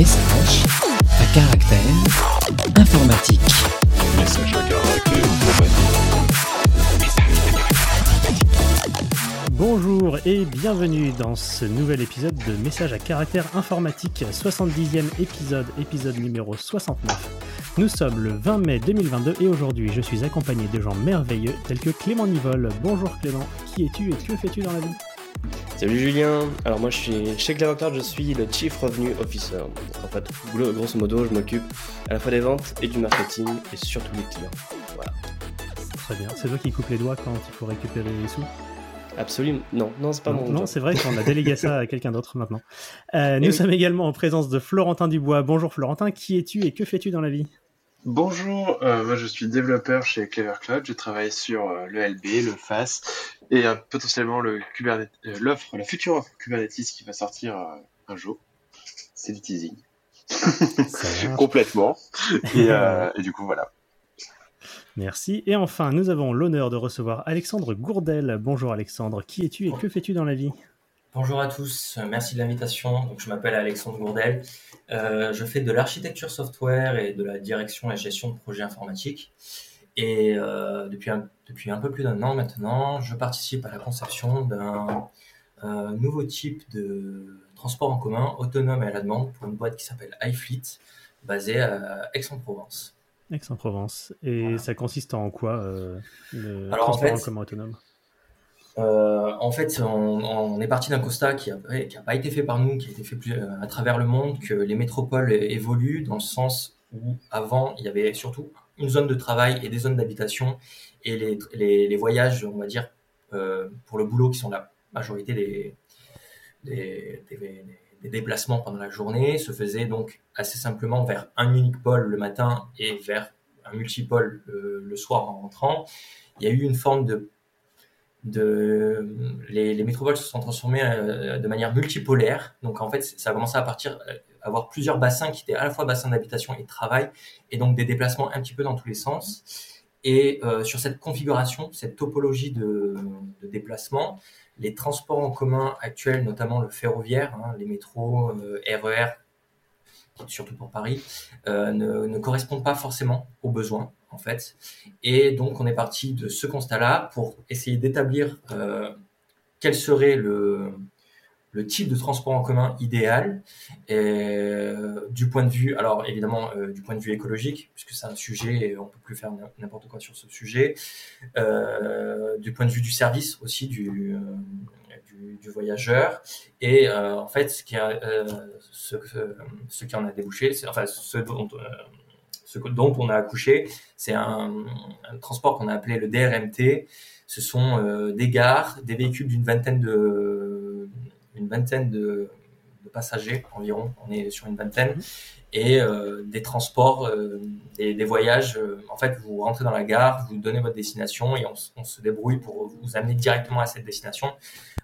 Message à caractère informatique. Message à caractère informatique. Bonjour et bienvenue dans ce nouvel épisode de Message à caractère informatique, 70e épisode, épisode numéro 69. Nous sommes le 20 mai 2022 et aujourd'hui je suis accompagné de gens merveilleux tels que Clément Nivol. Bonjour Clément, qui es-tu et que fais-tu dans la vie? Salut Julien, alors moi je suis chez Clevercard, je suis le Chief Revenue Officer. En fait, gros- grosso modo, je m'occupe à la fois des ventes et du marketing et surtout des clients. Voilà. Très bien, c'est toi qui coupes les doigts quand il faut récupérer les sous? Absolument. Non, non, c'est pas Non, mon non, c'est vrai qu'on a délégué ça à quelqu'un d'autre maintenant. Euh, nous oui. sommes également en présence de Florentin Dubois. Bonjour Florentin, qui es-tu et que fais-tu dans la vie? Bonjour, euh, moi je suis développeur chez Clever Cloud. Je travaille sur euh, le LB, le FAS et euh, potentiellement le Kubernetes, euh, l'offre, la future offre Kubernetes qui va sortir euh, un jour. C'est du teasing. Complètement. Et, euh, et du coup, voilà. Merci. Et enfin, nous avons l'honneur de recevoir Alexandre Gourdel. Bonjour Alexandre, qui es-tu et que fais-tu dans la vie? Bonjour à tous, merci de l'invitation. Donc, je m'appelle Alexandre Gourdel. Euh, je fais de l'architecture software et de la direction et gestion de projets informatiques. Et euh, depuis, un, depuis un peu plus d'un an maintenant, je participe à la conception d'un euh, nouveau type de transport en commun autonome et à la demande pour une boîte qui s'appelle iFleet, basée à Aix-en-Provence. Aix-en-Provence. Et Voilà. ça consiste en quoi euh, le Alors, transport en fait, commun autonome? Euh, en fait, on, on est parti d'un constat qui n'a pas été fait par nous, qui a été fait plus, à travers le monde, que les métropoles évoluent dans le sens où avant, il y avait surtout une zone de travail et des zones d'habitation, et les, les, voyages, on va dire, euh, pour le boulot, qui sont la majorité des, des, déplacements pendant la journée, se faisaient donc assez simplement vers un unique pôle le matin et vers un multipôle le, le soir en rentrant. Il y a eu une forme de de les, les métropoles se sont transformées euh, de manière multipolaire. Donc en fait, ça a commencé à partir euh, avoir plusieurs bassins qui étaient à la fois bassins d'habitation et de travail, et donc des déplacements un petit peu dans tous les sens. Et euh, sur cette configuration, cette topologie de, déplacement, les transports en commun actuels, notamment le ferroviaire, hein, les métros, euh, RER, surtout pour Paris, euh, ne, ne correspondent pas forcément aux besoins en fait. Et donc, on est parti de ce constat-là pour essayer d'établir quel serait le, le type de transport en commun idéal euh, du point de vue, alors évidemment euh, du point de vue écologique, puisque c'est un sujet et on peut plus faire n'importe quoi sur ce sujet, euh, du point de vue du service aussi du, euh, du, du voyageur et euh, en fait ce qui, a, ce, ce qui en a débouché, enfin ce dont ce dont on a accouché, c'est un, un transport qu'on a appelé le DRMT. Ce sont des gares, des véhicules d'une vingtaine de, une vingtaine de, de passagers environ. On est sur une vingtaine et euh, des transports, euh, des, des voyages. euh, en fait, vous rentrez dans la gare, vous donnez votre destination et on, se débrouille pour vous amener directement à cette destination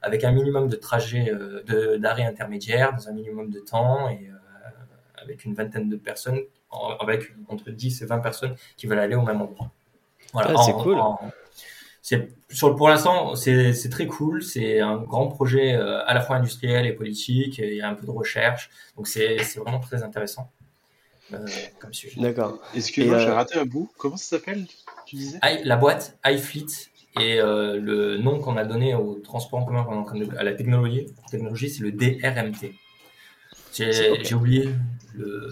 avec un minimum de trajets, euh, de- d'arrêts intermédiaires, dans un minimum de temps et euh, avec une vingtaine de personnes, avec entre 10 et 20 personnes qui veulent aller au même endroit. Voilà. Ah, c'est cool. en- c'est sur pour l'instant, c'est c'est très cool. C'est un grand projet euh, à la fois industriel et politique. et Il y a un peu de recherche, donc c'est c'est vraiment très intéressant euh, comme sujet. D'accord. Excuse-moi, Et, j'ai euh, raté un bout. Comment ça s'appelle Tu disais? I- la boîte iFleet et euh, le nom qu'on a donné au transport en commun, pendant- à la technologie, technologie c'est le DRMT. J'ai oublié le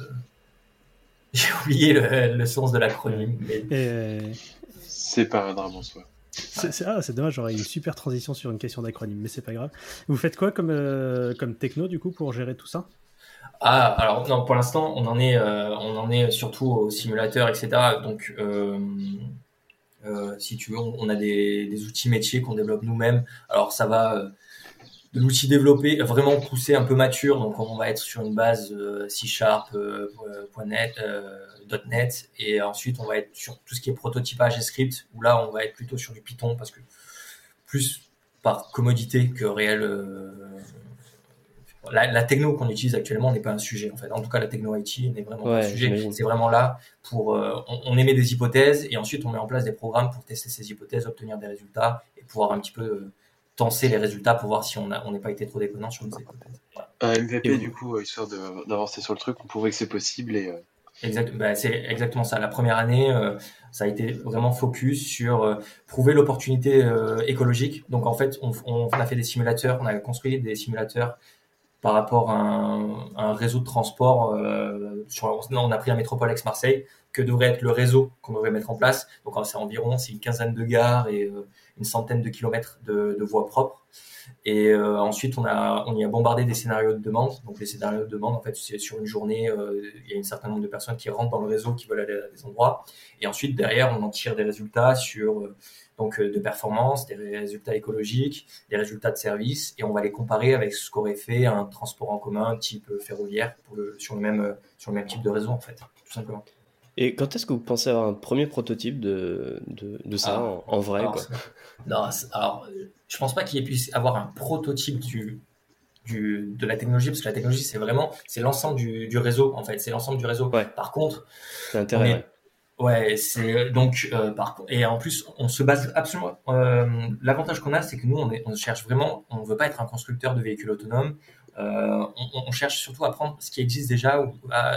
j'ai oublié le, le sens de l'acronyme. mais- Et, euh, C'est pas un drame en soi. Ah, c'est dommage, j'aurais une super transition sur une question d'acronyme, mais c'est pas grave. Vous faites quoi comme, euh, comme techno du coup pour gérer tout ça? Ah, alors pour l'instant, on en est, euh, on en est surtout au simulateur, etc. Donc, euh, si tu veux, on, a des, des outils métiers qu'on développe nous-mêmes. Alors, ça va l'outil développé, vraiment poussé, un peu mature. Donc, on va être sur une base euh, C Sharp, euh, .net, euh, .NET, et ensuite, on va être sur tout ce qui est prototypage et script, où là, on va être plutôt sur du Python, parce que plus par commodité que réel. la, la techno qu'on utilise actuellement n'est pas un sujet en fait. En tout cas, la techno IT n'est vraiment pas un sujet. C'est vraiment là pour euh, on, on émet des hypothèses et ensuite on met en place des programmes pour tester ces hypothèses, obtenir des résultats et pouvoir un petit peu euh, tenser les résultats pour voir si on a- on n'est pas été trop déconnant sur nos hypothèses. Voilà. Un MVP, Et du coup, euh, histoire de- d'avancer sur le truc, on prouvait que c'est possible et euh, Exact, bah, c'est exactement ça. La première année, euh, ça a été vraiment focus sur euh, prouver l'opportunité euh, écologique. Donc en fait, on, on a fait des simulateurs, on a construit des simulateurs par rapport à un, un réseau de transport. Euh, sur, on a pris la métropole Aix-Marseille, que devrait être le réseau qu'on devrait mettre en place. Donc c'est environ c'est une quinzaine de gares et euh, une centaine de kilomètres de, de voies propres. Et euh, ensuite, on, a, on y a bombardé des scénarios de demande. Donc, les scénarios de demande, en fait, c'est sur une journée, euh, il y a un certain nombre de personnes qui rentrent dans le réseau, qui veulent aller à des endroits. Et ensuite, derrière, on en tire des résultats sur euh, donc de performance, des résultats écologiques, des résultats de service, et on va les comparer avec ce qu'aurait fait un transport en commun type ferroviaire pour le, sur, le même, sur le même type de réseau, en fait, tout simplement. Et quand est-ce que vous pensez avoir un premier prototype de, de, de ça Ah. en, en vrai Alors, quoi? c'est- non, alors, je pense pas qu'il puisse avoir un prototype du, du, de la technologie, parce que la technologie, c'est vraiment, c'est l'ensemble du, du réseau, en fait, c'est l'ensemble du réseau. Ouais. Par contre, C'est est- ouais. Ouais, c'est donc euh, par et en plus on se base absolument. euh, L'avantage qu'on a, c'est que nous on, est, on cherche vraiment, on veut pas être un constructeur de véhicules autonomes. Euh, on, cherche surtout à prendre ce qui existe déjà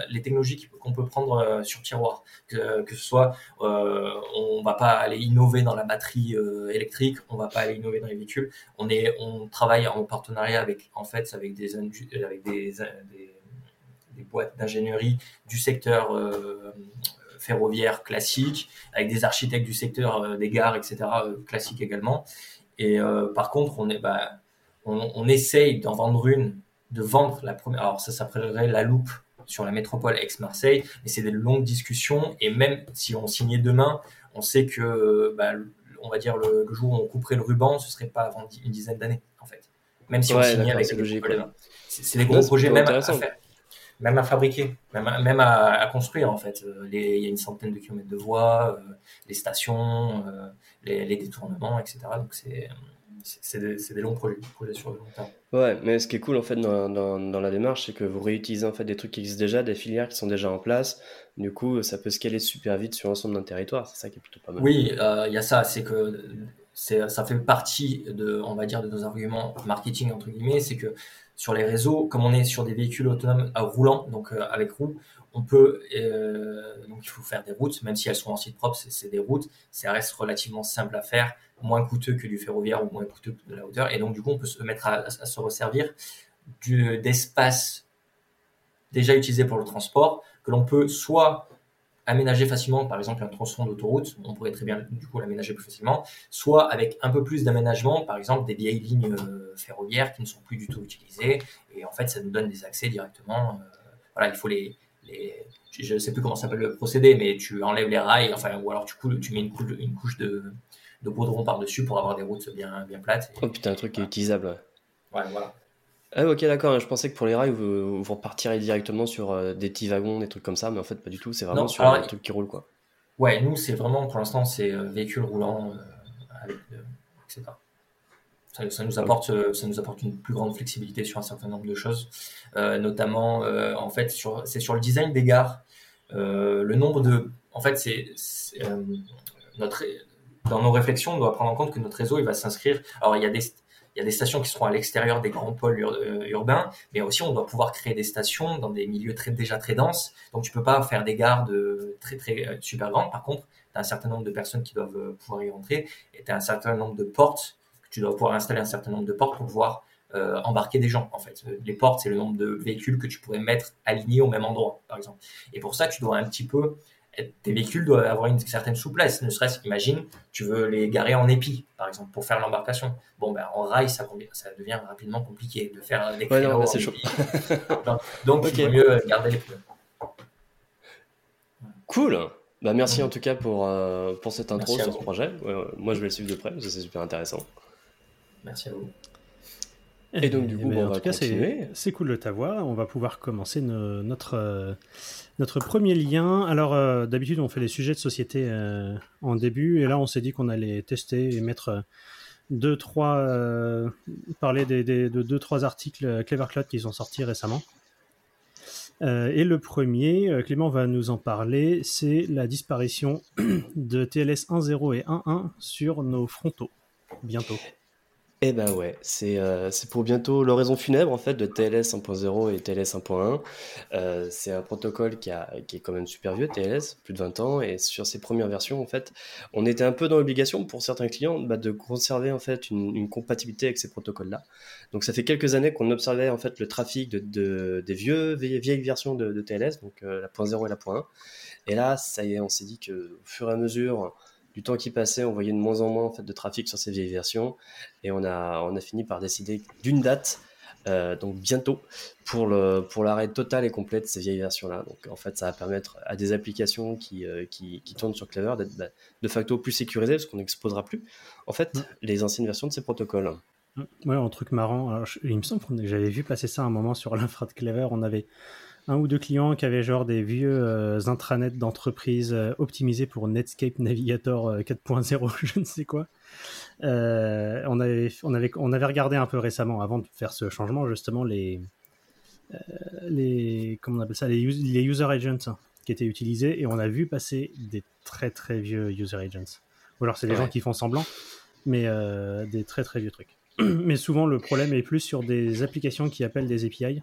les technologies qu'on peut prendre euh, sur tiroir. Que, ce soit, euh, on va pas aller innover dans la batterie électrique, on va pas aller innover dans les véhicules. On est, on travaille en partenariat avec en fait avec des avec des, boîtes d'ingénierie du secteur ferroviaire classique, avec des architectes du secteur des gares, etc., classique également. Et par contre, on, est, bah, on essaye d'en vendre une, de vendre la première. Alors, ça s'appellerait la loupe sur la métropole ex-Marseille, mais c'est des longues discussions. Et même si on signait demain, on sait que, bah, on va dire, le, le jour où on couperait le ruban, ce serait pas avant une dizaine d'années, en fait. Même si on signait avec c'est des gros projets même à faire même à fabriquer, même à, même à, à construire en fait. Euh, les- il y a une centaine de kilomètres de voies, euh, les stations, euh, les, les détournements, etc. Donc c'est c'est- des, longs projets, sur le long terme. Ouais, mais ce qui est cool en fait dans, dans, dans la démarche, c'est que vous réutilisez en fait des trucs qui existent déjà, des filières qui sont déjà en place. Du coup, ça peut scaler super vite sur l'ensemble d'un territoire. C'est ça qui est plutôt pas mal. Oui, euh, il y a ça, c'est que ça fait partie de, on va dire, de nos arguments marketing entre guillemets, c'est que sur les réseaux, comme on est sur des véhicules autonomes à roulants, donc euh, avec roues, on peut, euh, donc il faut faire des routes, même si elles sont en site propre, c'est des routes, ça reste relativement simple à faire, moins coûteux que du ferroviaire ou moins coûteux que de la hauteur, et donc du coup on peut se mettre à, se resservir d'espace déjà utilisé pour le transport, que l'on peut soit aménager facilement, par exemple un tronçon d'autoroute, on pourrait très bien du coup l'aménager plus facilement, soit avec un peu plus d'aménagement, par exemple des vieilles lignes euh, ferroviaires qui ne sont plus du tout utilisées, et en fait ça nous donne des accès directement. euh, voilà, il faut les, les je ne sais plus comment s'appelle le procédé, mais tu enlèves les rails, enfin ou alors tu, coules, tu mets une couche, une couche de, de baudron par dessus pour avoir des routes bien bien plates. Et, Oh putain, un truc qui est utilisable. ouais. ouais, voilà. Ah ok d'accord, je pensais que pour les rails vous, vous repartirez directement sur euh, des petits wagons, des trucs comme ça, mais en fait pas du tout, c'est vraiment Non, sur alors, un truc qui roule quoi. Ouais, nous, c'est vraiment, pour l'instant, c'est euh, véhicule roulant, euh, avec, etc. Ça, ça nous apporte, ça nous apporte une plus grande flexibilité sur un certain nombre de choses, Euh, notamment, euh, en fait, sur, c'est sur le design des gares. Euh, le nombre de, en fait, c'est, notre, dans nos réflexions, on doit prendre en compte que notre réseau, il va s'inscrire. Alors, il y a des, stations qui seront à l'extérieur des grands pôles euh, urbains, mais aussi on doit pouvoir créer des stations dans des milieux déjà très denses. Donc tu peux pas faire des gares très très euh, super grandes. Par contre, tu as un certain nombre de personnes qui doivent euh, pouvoir y rentrer et tu as un certain nombre de portes que tu dois pouvoir installer un certain nombre de portes pour pouvoir embarquer des gens en fait. Les portes, c'est le nombre de véhicules que tu pourrais mettre alignés au même endroit, par exemple. Et pour ça, tu dois un petit peu tes véhicules doivent avoir une certaine souplesse, ne serait-ce qu'imagine, tu veux les garer en épi, par exemple, pour faire l'embarcation. Bon, ben, en rail, ça, devient rapidement compliqué de faire des Ouais, non, c'est chaud. Donc, il vaut mieux garder les pneus. Cool Bah merci Mhm. en tout cas pour, euh, pour cette intro Merci sur ce projet. Ouais, ouais, moi je vais le suivre de près parce que c'est super intéressant. Merci à vous. Et donc, du coup, ben, bon, on en va tout cas, c'est cool de t'avoir. On va pouvoir commencer no- notre, euh, notre premier lien. Alors, euh, d'habitude, on fait les sujets de société euh, en début, et là, on s'est dit qu'on allait tester et mettre deux, trois, parler des, des- de deux, trois articles Clever Cloud qui sont sortis récemment. Et le premier, Clément va nous en parler, c'est la disparition de TLS 1.0 et 1.1 sur nos frontaux. Bientôt. Eh ben ouais, c'est euh, pour bientôt l'oraison funèbre en fait de TLS 1.0 et TLS 1.1. Euh, c'est un protocole qui, a, qui est quand même super vieux, TLS, plus de 20 ans, et sur ses premières versions en fait, on était un peu dans l'obligation pour certains clients bah, de conserver en fait une, compatibilité avec ces protocoles-là. Donc ça fait quelques années qu'on observait en fait le trafic de, de- des vieux vieilles, versions de, TLS, donc euh, la .0 et la .1. Et là, ça y on s'est dit que au fur et à mesure du temps qui passait, on voyait de moins en moins en fait de trafic sur ces vieilles versions, et on a on a fini par décider d'une date, euh, donc bientôt, pour le pour l'arrêt total et complet de ces vieilles versions-là. Donc en fait, ça va permettre à des applications qui euh, qui, qui tournent sur Clever d'être bah, de facto plus sécurisées parce qu'on n'exposera plus en fait Mm. les anciennes versions de ces protocoles. Ouais, un truc marrant. Alors, je- il me semble que j'avais vu passer ça un moment sur l'infra de Clever. On avait un ou deux clients qui avaient genre des vieux euh, intranets d'entreprise euh, optimisés pour Netscape Navigator euh, 4.0, je ne sais quoi. Euh, on, avait, on, avait, on avait regardé un peu récemment, avant de faire ce changement, justement, les, euh, les, comment on appelle ça, les, us- les user agents qui étaient utilisés, et on a vu passer des très très vieux user agents. Ou alors c'est des Ouais. gens qui font semblant, mais euh, des très très vieux trucs. Mais souvent, le problème est plus sur des applications qui appellent des API,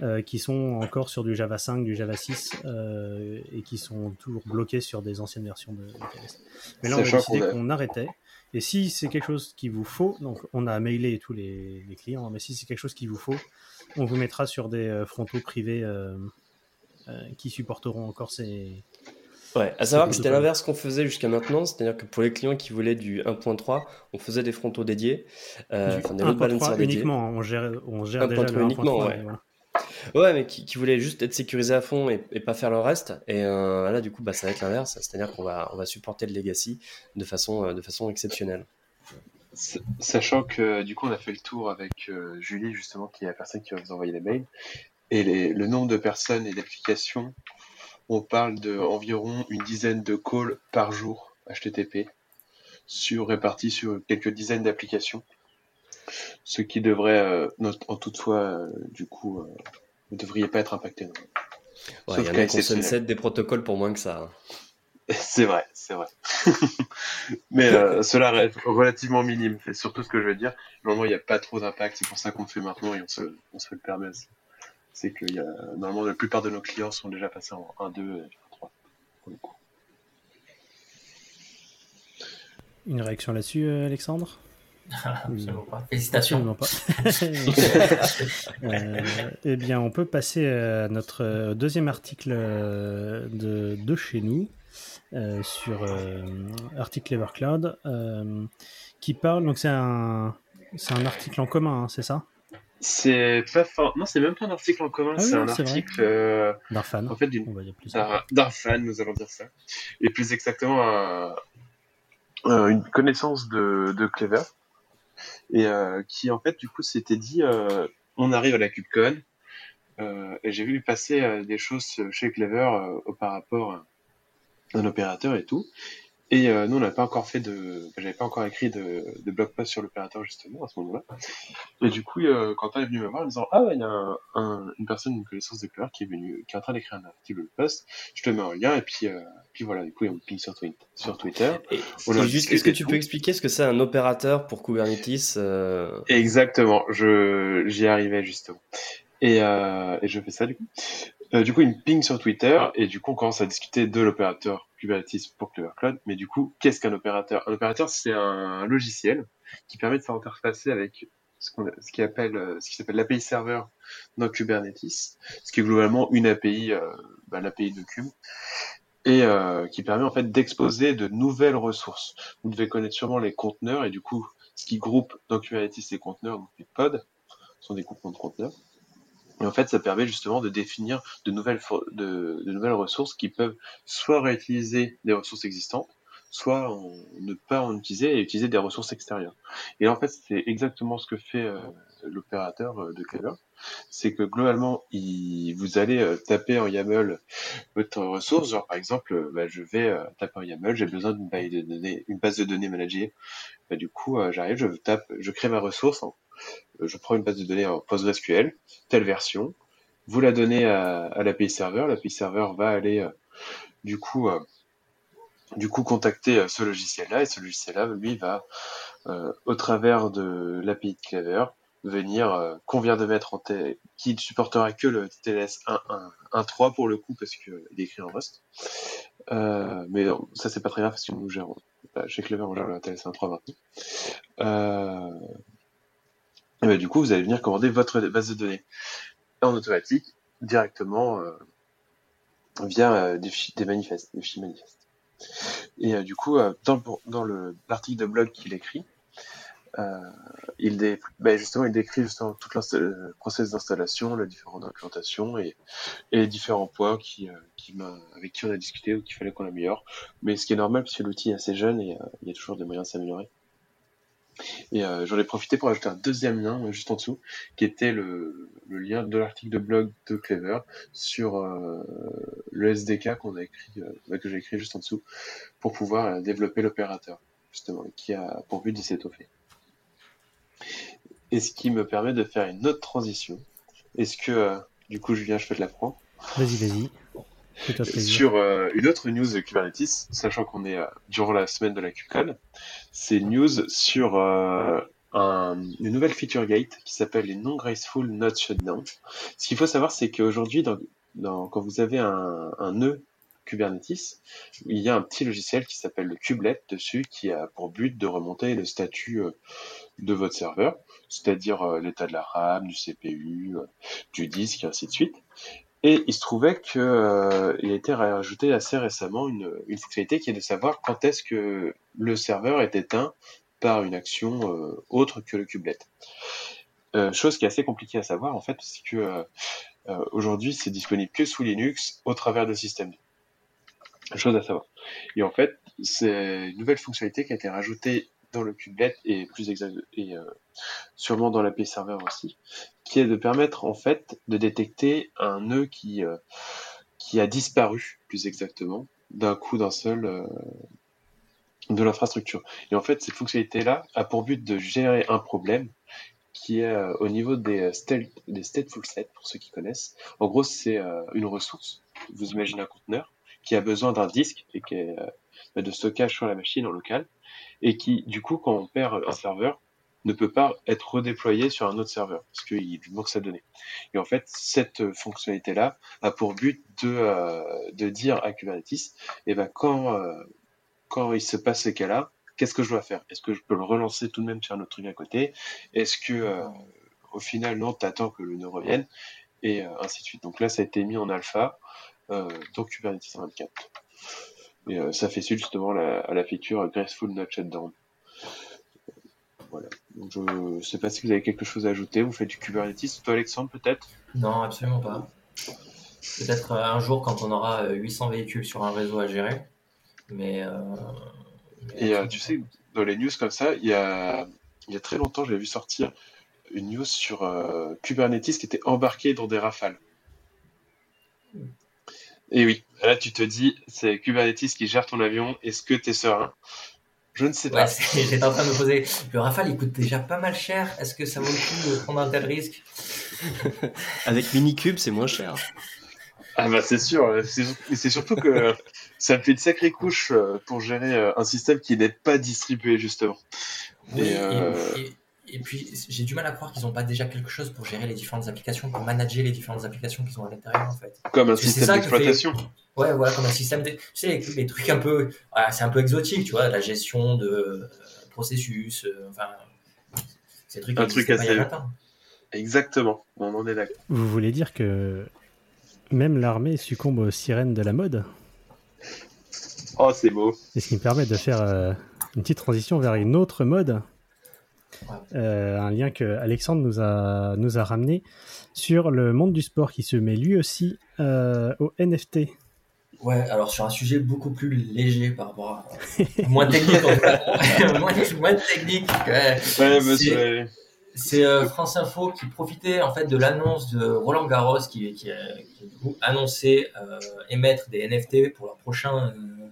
euh, qui sont encore sur du Java 5, du Java 6, euh, et qui sont toujours bloqués sur des anciennes versions de, de TLS. Mais là, on a décidé qu'on arrêtait. Et si c'est quelque chose qu'il vous faut, donc on a mailé tous les, les clients, hein, mais si c'est quelque chose qu'il vous faut, on vous mettra sur des euh, frontaux privés euh, euh, qui supporteront encore ces. Ouais, à savoir que c'était l'inverse qu'on faisait jusqu'à maintenant, c'est-à-dire que pour les clients qui voulaient du 1.3, on faisait des frontaux dédiés, euh, du enfin des load 1.3 balancers dédiés. uniquement, hein, on gère, on gère 1.3 déjà le 1.3. uniquement, ouais. voilà. Ouais, mais qui, qui voulaient juste être sécurisés à fond et, pas faire le reste. Et euh, là, du coup, bah, ça va être l'inverse, c'est-à-dire qu'on va, supporter le legacy de façon, euh, exceptionnelle. Sachant que du coup on a fait le tour avec euh, Julie justement qui est la personne qui va vous envoyer les mails et le nombre de personnes et d'applications on parle de environ une dizaine de calls par jour HTTP sur répartis sur quelques dizaines d'applications ce qui devrait euh, not- en toutefois euh, du coup euh, ne devriez pas être impacté non. Ouais, Sauf il y en cas a qui exceptionnel. sunset des protocoles pour moins que ça. hein. C'est vrai, c'est vrai. Mais euh, cela reste relativement minime. C'est surtout ce que je veux dire. Normalement, il n'y a pas trop d'impact. C'est pour ça qu'on le fait maintenant et on se, on se le permet aussi. C'est que il y a, normalement, la plupart de nos clients sont déjà passés en 1, 2 et 3. Pour le coup. Une réaction là-dessus, Alexandre? Absolument pas. Félicitations. Absolument pas. Euh, eh bien, on peut passer à notre euh, deuxième article euh, de, de chez nous euh, sur euh, article Evercloud euh, qui parle. Donc, c'est un, c'est un article en commun, hein, c'est ça? C'est pas fort. Non, c'est même pas un article en commun. Ah c'est oui, un article, euh, D'un fan. en fait, d'une On va dire plus. d'un fan, nous allons dire ça. Et plus exactement, un- un- une connaissance de, de Clever. Et euh, qui, en fait, du coup, s'était dit, euh, on arrive à la KubeCon, euh, et j'ai vu passer des choses chez Clever euh, par rapport à un opérateur et tout. Et euh, nous, on n'a pas encore fait de, j'avais pas encore écrit de, de blog post sur l'opérateur justement à ce moment-là. Et du coup, euh, Quentin est venu me voir en me disant, ah, il y a un, un- une personne d'une connaissance de Clever qui est venue, qui est en train d'écrire un article de post. Je te mets un lien et puis, euh, puis voilà, du coup, on ping sur, Twi- sur Twitter. Et, On juste, est-ce que tu peux expliquer ce que c'est un opérateur pour Kubernetes euh, Exactement, je j'y arrivais justement. Et, euh, et je fais ça du coup. Euh, du coup, il me ping sur Twitter et du coup, on commence à discuter de l'opérateur Kubernetes pour Clever Cloud. Mais du coup, qu'est-ce qu'un opérateur? Un opérateur, c'est un logiciel qui permet de s'interfacer avec ce qu'on qui appelle euh, s'appelle l'API serveur dans Kubernetes, ce qui est globalement une API, euh, bah, l'API de Kube, et euh, qui permet en fait d'exposer de nouvelles ressources. Vous devez connaître sûrement les conteneurs et du coup, ce qui groupe dans Kubernetes les conteneurs, donc les pods, sont des groupements de conteneurs. Et en fait, ça permet justement de définir de nouvelles, de, nouvelles ressources qui peuvent soit réutiliser des ressources existantes, soit ne pas en utiliser et utiliser des ressources extérieures. Et en fait, c'est exactement ce que fait euh, l'opérateur euh, de Clever. C'est que globalement, vous allez euh, taper en YAML votre ressource. Genre, par exemple, bah, je vais taper en YAML, j'ai besoin d'une base de données, managée. Bah, du coup, j'arrive, je tape, je crée ma ressource. Je prends une base de données en PostgreSQL, telle version. Vous la donnez à, l'API serveur. L'API serveur va aller, euh, du coup, euh, du coup, contacter euh, ce logiciel-là et ce logiciel-là, lui, va euh, au travers de l'API de Clever, venir euh, qu'on vient de mettre en T qui ne supportera que le TLS 1.1.3 pour le coup parce qu'il est écrit en Rust. Euh, mais non, ça c'est pas très grave parce que nous gérons, bah, chez Clever on gère le TLS 1.3 maintenant. Et bah, du coup vous allez venir commander votre base de données en automatique directement euh, via euh, des, fichiers, des manifestes, des fichiers manifestes. Et euh, du coup, euh, dans, dans le l'article de blog qu'il écrit, euh, il, dé, ben justement, il décrit justement tout le process d'installation, la différente documentation et, et les différents points qui, qui avec qui on a discuté ou qu'il fallait qu'on améliore. Mais ce qui est normal parce que l'outil est assez jeune et il y a toujours des moyens de s'améliorer. Et euh, j'en ai profité pour ajouter un deuxième lien euh, juste en dessous, qui était le, le lien de l'article de blog de Clever sur euh, le SDK qu'on a écrit, euh, que j'ai écrit juste en dessous, pour pouvoir euh, développer l'opérateur, justement, qui a pour but de s'étoffer. Et ce qui me permet de faire une autre transition. Est-ce que, du coup, Julien, je peux te la prendre Vas-y, vas-y. Sur euh, une autre news de Kubernetes, sachant qu'on est euh, durant la semaine de la KubeCon, c'est une news sur euh, un- une nouvelle feature gate qui s'appelle les non-graceful not shutdown. Ce qu'il faut savoir, c'est qu'aujourd'hui, dans, quand vous avez un, un nœud Kubernetes, il y a un petit logiciel qui s'appelle le kubelet dessus, qui a pour but de remonter le statut de votre serveur, c'est-à-dire l'état de la RAM, du CPU, du disque, et ainsi de suite. Et il se trouvait que euh, a été rajouté assez récemment une, une fonctionnalité qui est de savoir quand est-ce que le serveur est éteint par une action euh, autre que le kubelet. Euh, chose qui est assez compliquée à savoir en fait, parce que euh, euh, aujourd'hui c'est disponible que sous Linux au travers de système. Chose à savoir. Et en fait, c'est une nouvelle fonctionnalité qui a été rajoutée dans le kubelet et plus exact et euh, sûrement dans l'API serveur aussi, qui est de permettre en fait de détecter un nœud qui euh, qui a disparu plus exactement d'un coup d'un seul euh, de l'infrastructure. Et en fait, cette fonctionnalité-là a pour but de gérer un problème qui est euh, au niveau des, euh, stel- des stateful pour ceux qui connaissent. En gros, c'est une ressource. Vous imaginez un conteneur qui a besoin d'un disque et qui est, de stockage sur la machine en local et qui, du coup, quand on perd un serveur, ne peut pas être redéployé sur un autre serveur parce qu'il manque sa donnée. Et en fait, cette euh, fonctionnalité-là a pour but de, euh, de dire à Kubernetes, eh ben, quand, euh, quand il se passe ces cas-là, qu'est-ce que je dois faire? Est-ce que je peux le relancer tout de même sur un autre truc à côté? Est-ce que, euh, au final, non, t'attends que le nœud revienne? Et euh, ainsi de suite. Donc là, ça a été mis en alpha euh, dans Kubernetes 24. Et euh, ça fait suite justement la- à la feature Graceful Not Shutdown. Voilà. Donc je sais pas si vous avez quelque chose à ajouter. Vous faites du Kubernetes, toi Alexandre peut-être? Non, absolument pas. Peut-être euh, un jour quand on aura euh, 800 véhicules sur un réseau à gérer. Mais. euh, mais Et euh, tu sais, dans les news comme ça, il y a, il y a très longtemps, j'avais vu sortir une news sur euh, Kubernetes qui était embarqué dans des rafales. Et oui, là tu te dis, c'est Kubernetes qui gère ton avion, est-ce que tu es serein? Je ne sais pas. j'étais en train de me poser. Le Rafale, il coûte déjà pas mal cher. Est-ce que ça vaut le coup de prendre un tel risque? Avec Minikube, c'est moins cher. Ah bah c'est sûr, c'est surtout que ça me fait une sacrée couche euh, pour gérer euh, un système qui n'est pas distribué justement. Oui, Et, et, euh, et- et puis j'ai du mal à croire qu'ils n'ont pas déjà quelque chose pour gérer les différentes applications, pour manager les différentes applications qui sont à l'intérieur en fait. Comme un Parce que c'est système ça que d'exploitation. Ouais, voilà, comme un système. De... Tu sais, les, les trucs un peu. voilà, c'est un peu exotique, tu vois, la gestion de euh, processus, euh, enfin. Ces trucs Un truc existaient pas il y a assez-. Exactement, on en est d'accord. Vous voulez dire que même l'armée succombe aux sirènes de la mode? Oh c'est beau. Et ce qui me permet de faire euh, une petite transition vers une autre mode. Euh, un lien que Alexandre nous a, nous a ramené sur le monde du sport qui se met lui aussi euh, au NFT. Ouais, alors sur un sujet beaucoup plus léger par rapport à. moins technique, en fait. moins, moins technique. ouais. Ouais, C'est- monsieur. C'est euh, France Info qui profitait en fait de l'annonce de Roland Garros qui, qui, a, qui a, annoncé euh, émettre des NFT pour leur prochain euh,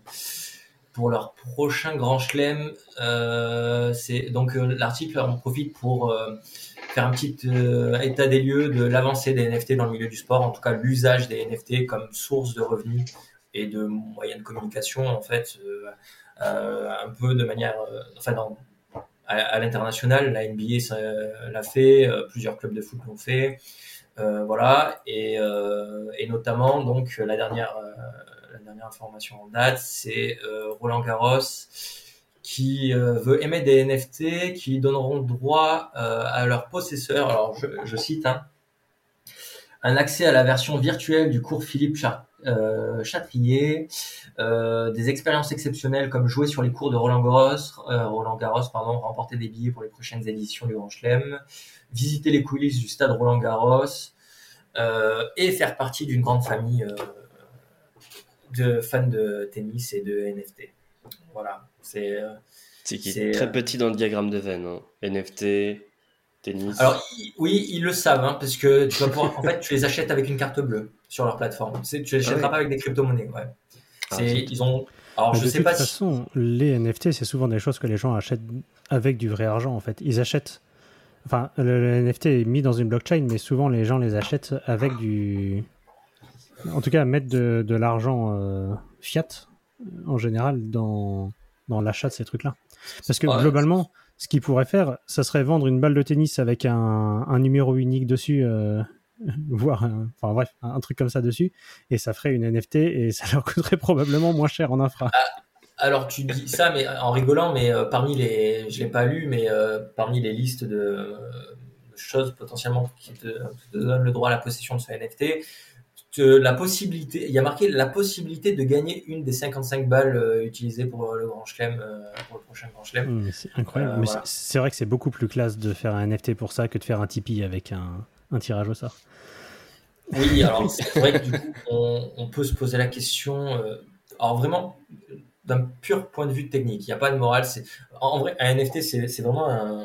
pour leur prochain grand chelem. Euh, c'est donc euh, l'article en profite pour euh, faire un petit état des lieux de l'avancée des NFT dans le milieu du sport, en tout cas l'usage des NFT comme source de revenus et de moyens de communication en fait, un peu de manière, enfin à, l'international. La NBA l'a fait, plusieurs clubs de foot l'ont fait. Voilà, et, notamment, donc, la dernière, la dernière information en date, c'est euh, Roland Garros qui veut émettre des NFT qui donneront droit à leurs possesseurs. Alors, je, cite, hein, un accès à la version virtuelle du cours Philippe Chart euh, Châtrier, euh, des expériences exceptionnelles comme jouer sur les cours de Roland Garros, euh, Roland pardon, remporter des billets pour les prochaines éditions du Grand Chelem, visiter les coulisses du stade Roland Garros euh, et faire partie d'une grande famille euh, de fans de tennis et de NFT. Voilà, c'est. Euh, c'est qui? est très petit dans le diagramme de Venn. Hein. NFT, tennis. Alors oui, ils le savent, hein, parce que tu vas pouvoir, en fait, tu les achètes avec une carte bleue sur leur plateforme. Tu, les achèteras ah ouais. pas avec des crypto-monnaies. Ouais. Ah, ils ont. Alors Mais je de sais toute pas si. façon, les NFT, c'est souvent des choses que les gens achètent avec du vrai argent, en fait. Ils achètent. Enfin, le, le NFT est mis dans une blockchain, mais souvent les gens les achètent avec du. En tout cas, mettre de, de l'argent euh, fiat, en général, dans, dans l'achat de ces trucs-là. Parce que Ouais. globalement, ce qu'ils pourraient faire, ça serait vendre une balle de tennis avec un, un numéro unique dessus, euh, voire, un- enfin bref, un, un truc comme ça dessus, et ça ferait une NFT et ça leur coûterait probablement moins cher en infra. Alors tu dis ça, mais en rigolant, mais euh, parmi les, je l'ai pas lu, mais euh, parmi les listes de, euh, de choses potentiellement qui te, donnent le droit à la possession de ce NFT, la possibilité, il y a marqué la possibilité de gagner une des 55 balles euh, utilisées pour le grand chelem, euh, pour le prochain grand chelem. Hum, c'est incroyable. Euh, Mais voilà. c'est- vrai que c'est beaucoup plus classe de faire un NFT pour ça que de faire un Tipeee avec un, un tirage au sort. Oui, alors c'est vrai que du coup, on, on peut se poser la question. euh, alors vraiment, d'un pur point de vue technique, il n'y a pas de morale. C'est en, en vrai, un NFT, c'est c'est vraiment un,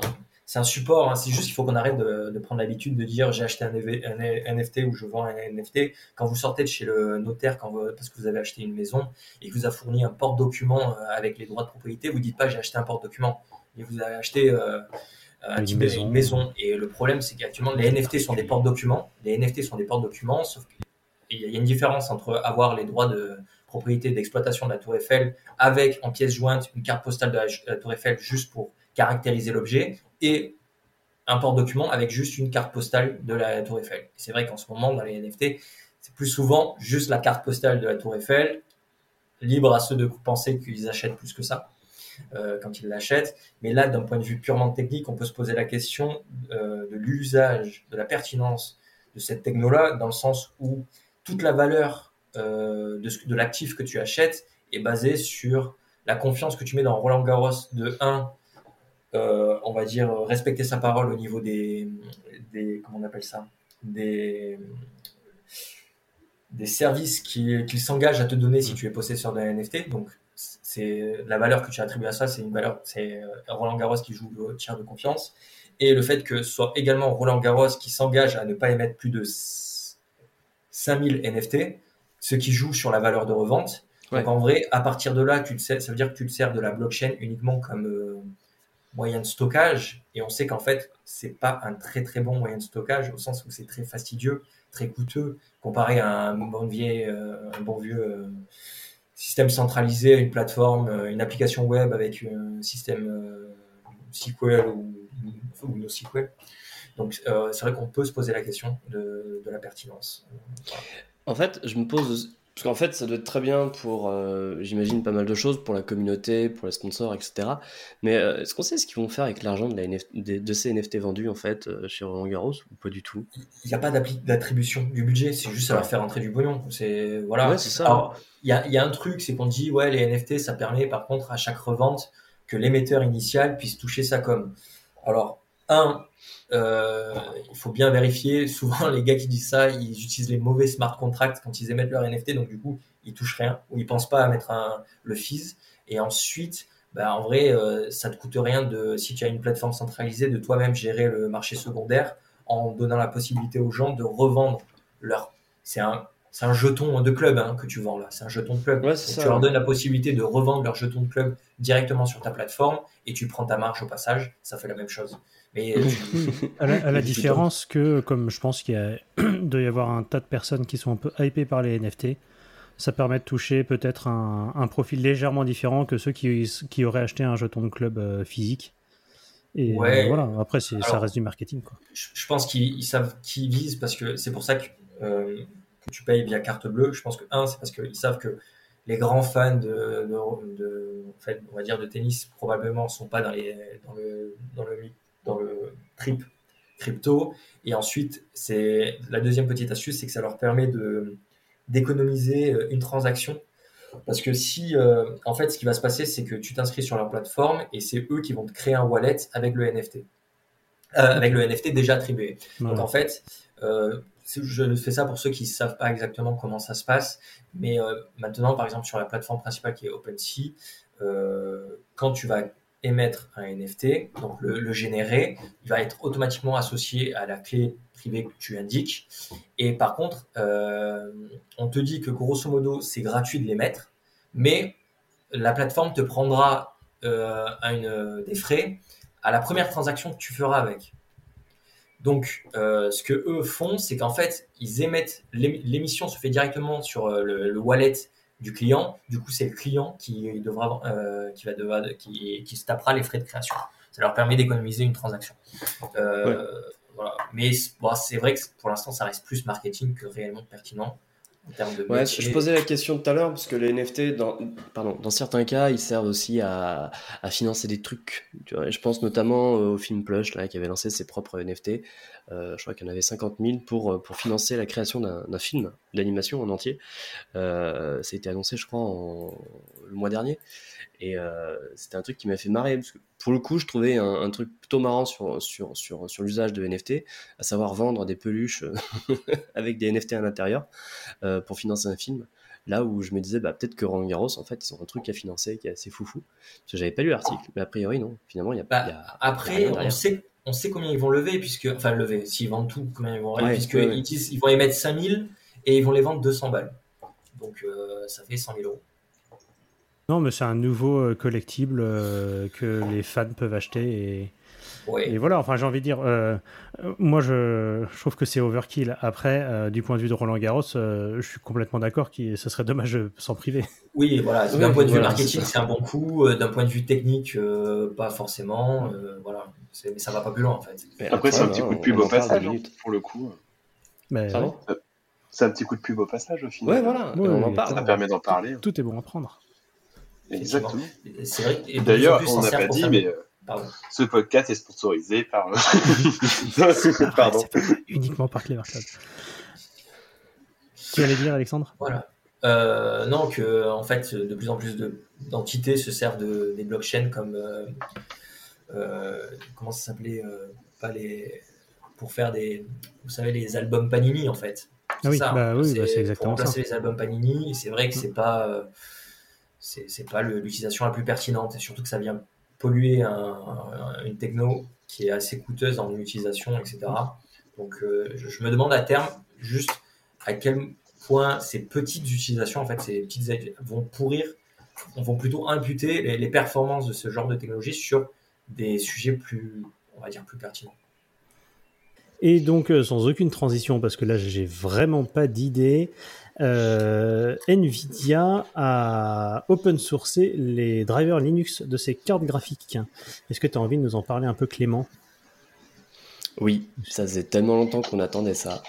c'est un support. hein. C'est juste qu'il faut qu'on arrête de, de prendre l'habitude de dire j'ai acheté un, EV un NFT ou je vends un NFT. Quand vous sortez de chez le notaire, quand vous, parce que vous avez acheté une maison et que vous a fourni un porte-document euh, avec les droits de propriété, vous dites pas j'ai acheté un porte-document. Et vous avez acheté euh, un Une type- maison. une maison. Et le problème, c'est qu'actuellement, les NFT sont des porte-documents. Les NFT sont des porte-documents, sauf qu'il y a une différence entre avoir les droits de propriété d'exploitation de la Tour Eiffel avec en pièce jointe une carte postale de la, de la Tour Eiffel juste pour caractériser l'objet et un porte-document avec juste une carte postale de la Tour Eiffel. C'est vrai qu'en ce moment, dans les NFT, c'est plus souvent juste la carte postale de la Tour Eiffel, libre à ceux de penser qu'ils achètent plus que ça euh, quand ils l'achètent. Mais là, d'un point de vue purement technique, on peut se poser la question euh, de l'usage, de la pertinence de cette techno-là, dans le sens où toute la valeur euh, de, de l'actif que tu achètes est basée sur la confiance que tu mets dans Roland Garros de 1, euh, on va dire respecter sa parole au niveau des, des comment on appelle ça, des des services qu'il s'engage à te donner si tu es possesseur d'un NFT. Donc c'est la valeur que tu attribues à ça, c'est une valeur, c'est euh, Roland Garros qui joue le tiers de confiance et le fait que ce soit également Roland Garros qui s'engage à ne pas émettre plus de 5000 NFT, ce qui joue sur la valeur de revente. Ouais. Donc en vrai, à partir de là, tu te sers- ça veut dire que tu te sers de la blockchain uniquement comme euh, moyen de stockage. Et on sait qu'en fait, c'est pas un très très bon moyen de stockage au sens où c'est très fastidieux, très coûteux comparé à un bon vieux, euh, vieux euh, système centralisé, une plateforme, euh, une application web avec un système SQL ou, ou NoSQL. Donc c'est vrai qu'on peut se poser la question de la pertinence. En fait, je me pose. Parce qu'en fait, ça doit être très bien pour, euh, j'imagine, pas mal de choses, pour la communauté, pour les sponsors, etc. Mais euh, est-ce qu'on sait ce qu'ils vont faire avec l'argent de, la NF de, ces NFT vendus, en fait, euh, chez Roland Garros, ou pas du tout? Il n'y a pas d'attribution du budget, c'est juste à leur faire entrer du pognon. C'est voilà. Ouais, c'est ça. Il y a, y a un truc, c'est qu'on dit, ouais, les NFT, ça permet par contre à chaque revente que l'émetteur initial puisse toucher sa com. Alors, un, euh, il faut bien vérifier. Souvent, les gars qui disent ça, ils utilisent les mauvais smart contracts quand ils émettent leur NFT, donc du coup, ils touchent rien ou ils pensent pas à mettre un, le fees. Et ensuite, bah, en vrai, euh, ça te coûte rien de, si tu as une plateforme centralisée, de toi-même gérer le marché secondaire en donnant la possibilité aux gens de revendre leur. C'est un, c'est un jeton de club hein, que tu vends là. C'est un jeton de club. Ouais, ça, tu leur donnes la possibilité de revendre leur jeton de club directement sur ta plateforme et tu prends ta marge au passage. Ça fait la même chose. Mais euh, À la, à la Du différence que, comme je pense qu'il y a- doit y avoir un tas de personnes qui sont un peu hypées par les NFT, ça permet de toucher peut-être un, un profil légèrement différent que ceux qui, qui auraient acheté un jeton de club euh, physique. Et Ouais. euh, voilà, après, ça reste du marketing. Quoi. je, je pense qu'ils ils savent qui visent parce que c'est pour ça que, euh, que tu payes via carte bleue. Je pense que un, c'est parce qu'ils savent que les grands fans de, de, de- en fait, on va dire de tennis probablement sont pas dans les dans le dans le dans le trip crypto. Et ensuite, c'est la deuxième petite astuce, c'est que ça leur permet de d'économiser euh, une transaction. Parce que si, euh, en fait, ce qui va se passer, c'est que tu t'inscris sur leur plateforme et c'est eux qui vont te créer un wallet avec le NFT. Euh, avec le NFT déjà attribué. Donc en fait, euh, je fais ça pour ceux qui ne savent pas exactement comment ça se passe. Mais maintenant, par exemple, sur la plateforme principale qui est OpenSea, quand tu vas émettre un NFT, donc le, générer, il va être automatiquement associé à la clé privée que tu indiques. Et par contre, euh, on te dit que grosso modo, c'est gratuit de l'émettre, mais la plateforme te prendra euh, des frais à la première transaction que tu feras avec. Donc, euh, ce que eux font, c'est qu'en fait, ils émettent l'ém- l'émission se fait directement sur le wallet du client. Du coup, c'est le client qui devra, euh, qui va devoir, qui, qui se tapera les frais de création. Ça leur permet d'économiser une transaction. Euh, voilà. Mais c'est- bon, c'est vrai que pour l'instant, ça reste plus marketing que réellement pertinent de Ouais, je posais la question tout à l'heure parce que les NFT, dans, pardon, dans certains cas, ils servent aussi à, à financer des trucs. Tu vois, je pense notamment au film Plush là, qui avait lancé ses propres NFT. Euh, je crois qu'il y en avait 50 000 pour, pour financer la création d'un d'un film d'animation en entier. Euh, ça a été annoncé, je crois, en- le mois dernier. Et euh, c'était un truc qui m'a fait marrer parce que pour le coup, je trouvais un, un truc plutôt marrant sur, sur, sur, sur l'usage de NFT, à savoir vendre des peluches avec des NFT à l'intérieur euh, pour financer un film. Là où je me disais, bah, peut-être que Roland Garros, en fait, ils ont un truc à financer qui est assez foufou. Parce que j'avais pas lu l'article, mais a priori, non. Finalement, il y a, Bah, y y a Après, on sait, on sait combien ils vont lever, puisque, enfin, lever, s'ils vendent tout, combien ils vont lever, Ouais, puisque ouais, ouais. Ils, disent, ils vont émettre 5000 et ils vont les vendre 200 balles. Donc, euh, ça fait 100 000 euros. Non, mais c'est un nouveau euh, collectible euh, que les fans peuvent acheter. Et, Ouais. et voilà, enfin, j'ai envie de dire, euh, moi, je, je trouve que c'est overkill. Après, euh, du point de vue de Roland Garros, euh, je suis complètement d'accord que ce serait dommage de s'en priver. Oui, voilà. Oui, D'un point de vue marketing, c'est un bon coup. D'un point de vue technique, euh, pas forcément. Euh, voilà. Mais ça va pas plus loin, en fait. Mais Après, c'est un petit coup de pub au passage, hein, pour le coup. Mais, C'est un petit coup de pub au passage, au final. Ouais, voilà, Ouais, on en parle. Ça permet d'en parler. tout est bon à prendre. Exactement. C'est vrai. D'ailleurs, on n'a pas dit, mais euh, Pardon. ce podcast est sponsorisé par. euh, Pardon. c'est pas uniquement par Clever Cloud. Tu allais dire, Alexandre? Voilà. Euh, non, que en fait, de plus en plus de- d'entités se servent de, des blockchains comme euh, euh, comment ça s'appelait euh, pas les pour faire des vous savez les albums Panini en fait. Ah oui, ça, bah hein. oui, bah c'est exactement pour remplacer ça. les albums Panini. et C'est vrai que c'est pas euh, c'est pas l'utilisation la plus pertinente et surtout que ça vient polluer un- un- une techno qui est assez coûteuse en utilisation, etc. Donc, euh, je, me demande à terme juste à quel point ces petites utilisations, en fait, ces petites vont pourrir, vont plutôt imputer les, les performances de ce genre de technologie sur des sujets plus, on va dire, plus pertinents. Et donc, euh, sans aucune transition, parce que là, j'ai vraiment pas d'idée, euh, Nvidia a open sourcé les drivers Linux de ses cartes graphiques. Est-ce que tu as envie de nous en parler un peu, Clément? Oui, ça faisait tellement longtemps qu'on attendait ça.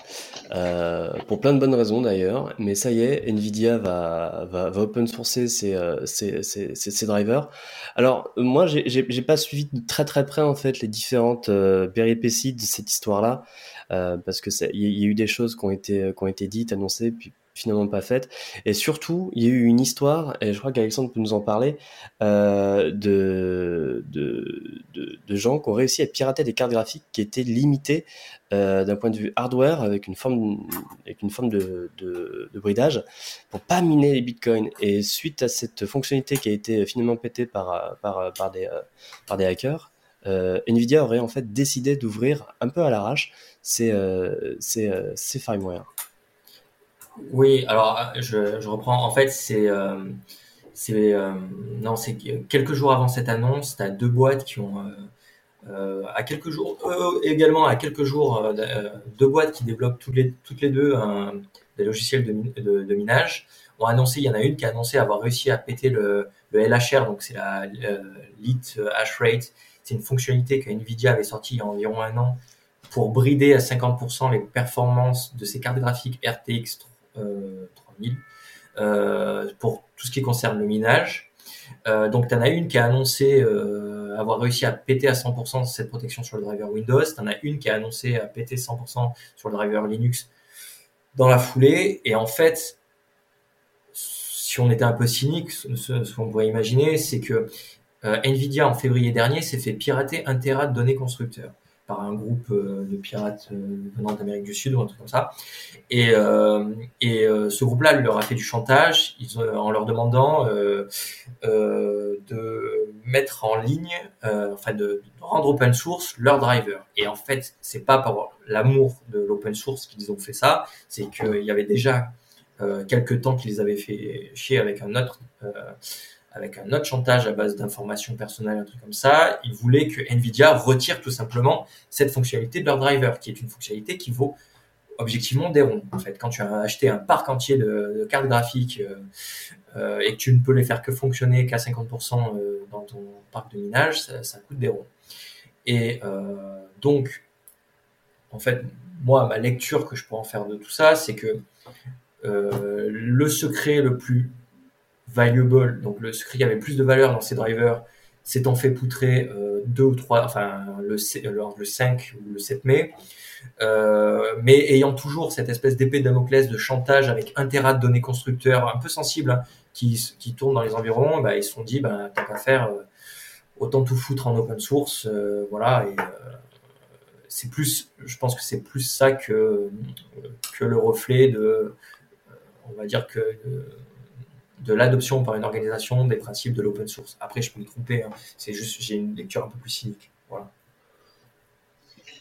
Euh, pour plein de bonnes raisons d'ailleurs. Mais ça y est, Nvidia va, open sourcer ses, euh, ses, drivers. Alors, moi, j'ai pas suivi de très très près en fait les différentes euh, péripéties de cette histoire-là. parce que il y, y a eu des choses qui ont été, qui ont été dites, annoncées, puis finalement pas faites. Et surtout, il y a eu une histoire, et je crois qu'Alexandre peut nous en parler, euh, de, de, de, de gens qui ont réussi à pirater des cartes graphiques qui étaient limitées euh, d'un point de vue hardware avec une forme, avec une forme de, de, de bridage pour pas miner les bitcoins. Et suite à cette fonctionnalité qui a été finalement pétée par, par, par, des, euh, par des hackers, euh, Nvidia aurait en fait décidé d'ouvrir un peu à l'arrache ces, ces, ces firmware. Oui, alors euh, je, reprends. En fait, c'est euh, c'est euh, quelques jours avant cette annonce, tu as deux boîtes qui ont à quelques jours également à quelques jours de- deux boîtes qui développent toutes les toutes les deux des logiciels de, de, de minage ont annoncé. Il y en a une qui a annoncé avoir réussi à péter le, LHR, donc c'est la lit hash rate, c'est une fonctionnalité que Nvidia avait sortie il y a environ un an pour brider à 50% les performances de ses cartes graphiques RTX euh, 3000 euh, pour tout ce qui concerne le minage. Euh, donc, tu en as une qui a annoncé euh, avoir réussi à péter à 100% cette protection sur le driver Windows. Tu en as une qui a annoncé à péter 100% sur le driver Linux dans la foulée. Et en fait, si on était un peu cynique, ce, qu'on pourrait imaginer, c'est que euh, Nvidia, en février dernier, s'est fait pirater un Tera de données constructeurs un groupe euh, de pirates euh, venant d'Amérique du Sud ou un truc comme ça. Et, euh, et ce groupe-là leur a fait du chantage en leur demandant de mettre en ligne, enfin de, rendre open source leur driver. Et en fait, c'est pas par l'amour de l'open source qu'ils ont fait ça, c'est qu'il y avait déjà quelques temps qu'ils avaient fait chier avec un autre avec un autre chantage à base d'informations personnelles, un truc comme ça. Ils voulaient que Nvidia retire tout simplement cette fonctionnalité de leur driver, qui est une fonctionnalité qui vaut objectivement des ronds. En fait, quand tu as acheté un parc entier de, cartes graphiques euh, euh, et que tu ne peux les faire que fonctionner qu'à 50% euh, dans ton parc de minage, ça, coûte des ronds. Et donc, en fait, moi, ma lecture que je peux en faire de tout ça, c'est que le secret le plus valuable, donc le secret qui avait plus de valeur dans ces drivers, s'étant fait poutrer euh, deux ou trois, enfin le, lors le 5 ou le 7 mai, euh, mais ayant toujours cette espèce d'épée de Damoclès de chantage avec un téra de données constructeurs un peu sensibles hein, qui, qui tournent dans les environs, bah, ils se sont dit, bah, tant qu'à faire, euh, autant tout foutre en open source, euh, voilà, et euh, c'est plus, je pense que c'est plus ça que, que le reflet de, euh, on va dire que de, l'adoption par une organisation des principes de l'open source. Après, je peux me tromper, hein. c'est juste, j'ai une lecture un peu plus cynique. Voilà.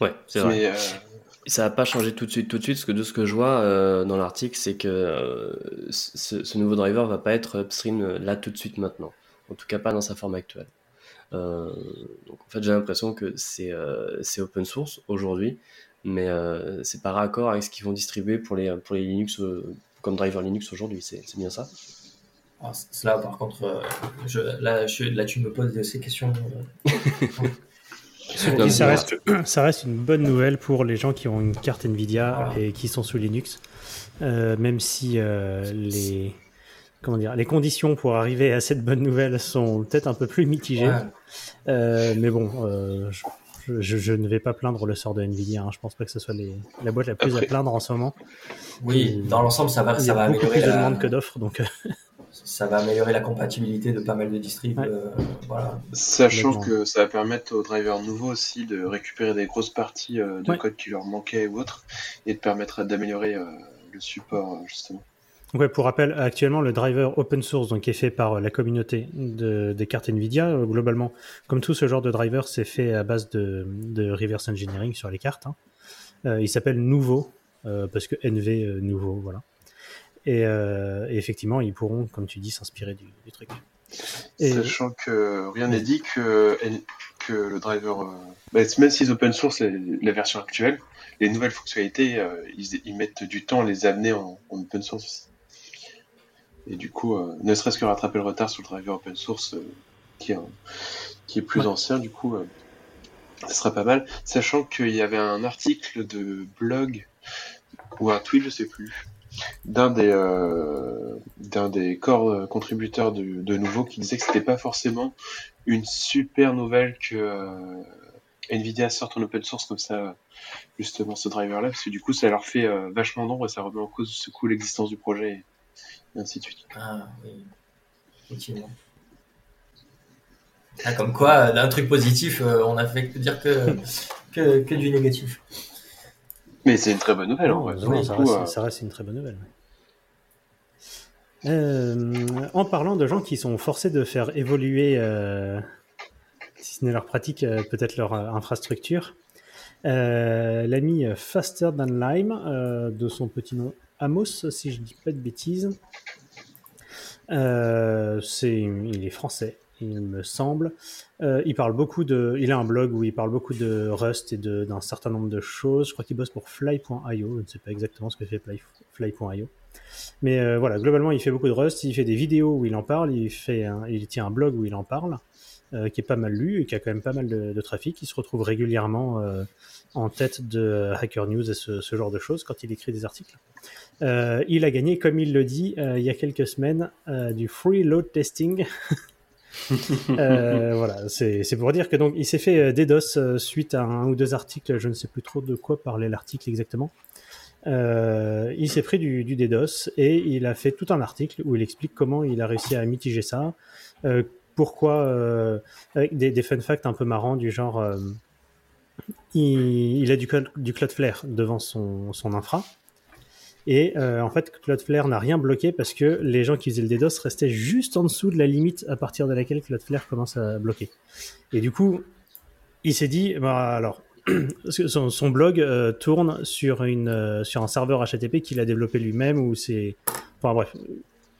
Ouais, c'est vrai. Euh, Ça n'a pas changé tout de suite, tout de suite, parce que de ce que je vois euh, dans l'article, c'est que euh, ce, ce nouveau driver va pas être upstream euh, là tout de suite maintenant. En tout cas, pas dans sa forme actuelle. Euh, donc en fait, j'ai l'impression que c'est euh, c'est open source aujourd'hui, mais euh, c'est pas raccord avec ce qu'ils vont distribuer pour les, pour les Linux euh, comme driver Linux aujourd'hui. C'est bien ça? Alors, c- là, par contre, euh, je, là, je- là, tu me poses ces questions. euh, Cela ça, reste, ça reste une bonne nouvelle pour les gens qui ont une carte Nvidia Voilà. et qui sont sous Linux, Euh, même si euh, les comment dire les conditions pour arriver à cette bonne nouvelle sont peut-être un peu plus mitigées. ouais. Euh, mais bon, euh, je, je- je ne vais pas plaindre le sort de Nvidia. Hein. Je pense pas que ce soit les, la boîte la plus Après- à plaindre en ce moment. Oui, dans l'ensemble, ça va, Il y ça a va beaucoup améliorer plus de demandes que d'offres, donc ça va améliorer la compatibilité de pas mal de distribs. Ouais. euh, voilà. Sachant que ça va permettre aux drivers nouveaux aussi de récupérer des grosses parties euh, de Ouais. code qui leur manquaient ou autres, et de permettre d'améliorer euh, le support, justement. Ouais, pour rappel, actuellement, le driver open source, donc, qui est fait par la communauté de- des cartes Nvidia, globalement, comme tout ce genre de driver, c'est fait à base de, de reverse engineering sur les cartes. hein. Euh, il s'appelle Nouveau, euh, parce que NV euh, Nouveau, voilà. Et, euh, et effectivement, ils pourront, comme tu dis, s'inspirer du, du truc. Et- Sachant que rien n'est dit que, que le driver, euh, bah, même s'ils open source la version actuelle, les nouvelles fonctionnalités, euh, ils, ils mettent du temps à les amener en, en open source. Et du coup, euh, ne serait-ce que rattraper le retard sur le driver open source qui, est, un- qui est plus Ouais. ancien, du coup, ce serait pas mal. Sachant qu'il y avait un article de blog ou un tweet, je sais plus, d'un des euh, des corps euh, contributeurs de, de nouveau qui disait que c'était pas forcément une super nouvelle que euh, Nvidia sorte en open source comme ça justement ce driver là parce que du coup ça leur fait vachement d'ombre et ça remet en cause ce coup l'existence du projet et ainsi de suite. Ah, oui. Effectivement. Ah, comme quoi, d'un truc positif, on a fait que dire que, que, que du négatif. Mais c'est une très bonne nouvelle en Non, vrai. non, Pour le ça, coup, reste, euh, ça reste une très bonne nouvelle. ouais. Euh, en parlant de gens qui sont forcés de faire évoluer, euh, si ce n'est leur pratique, euh, peut-être leur infrastructure, l'ami Faster Than Lime, de son petit nom Amos, si je dis pas de bêtises, c'est, il est français, il me semble. Euh, il parle beaucoup de, il a un blog où il parle beaucoup de Rust et d'un certain nombre de choses. Je crois qu'il bosse pour Fly.io. Je ne sais pas exactement ce que fait Fly- Fly.io. Mais euh, voilà, globalement, il fait beaucoup de Rust. Il fait des vidéos où il en parle. Il fait, il tient un blog où il en parle. euh, qui est pas mal lu et qui a quand même pas mal de, trafic. Il se retrouve régulièrement en tête de Hacker News et ce, genre de choses quand il écrit des articles. Il a gagné, comme il le dit, il y a quelques semaines, du free load testing. Euh, voilà, c'est pour dire que donc il s'est fait euh, DDoS euh, suite à un ou deux articles, je ne sais plus trop de quoi parlait l'article exactement. Il s'est pris du, DDoS et il a fait tout un article où il explique comment il a réussi à mitiger ça, pourquoi, avec des, des fun facts un peu marrants du genre, il, a du, du Cloudflare devant son, son infra. Et euh, en fait, Cloudflare n'a rien bloqué parce que les gens qui faisaient le DDoS restaient juste en dessous de la limite à partir de laquelle Cloudflare commence à bloquer. Et du coup, il s'est dit, bah alors, son, blog euh, tourne sur, une, euh, sur un serveur HTTP qu'il a développé lui-même ou c'est... Enfin bref,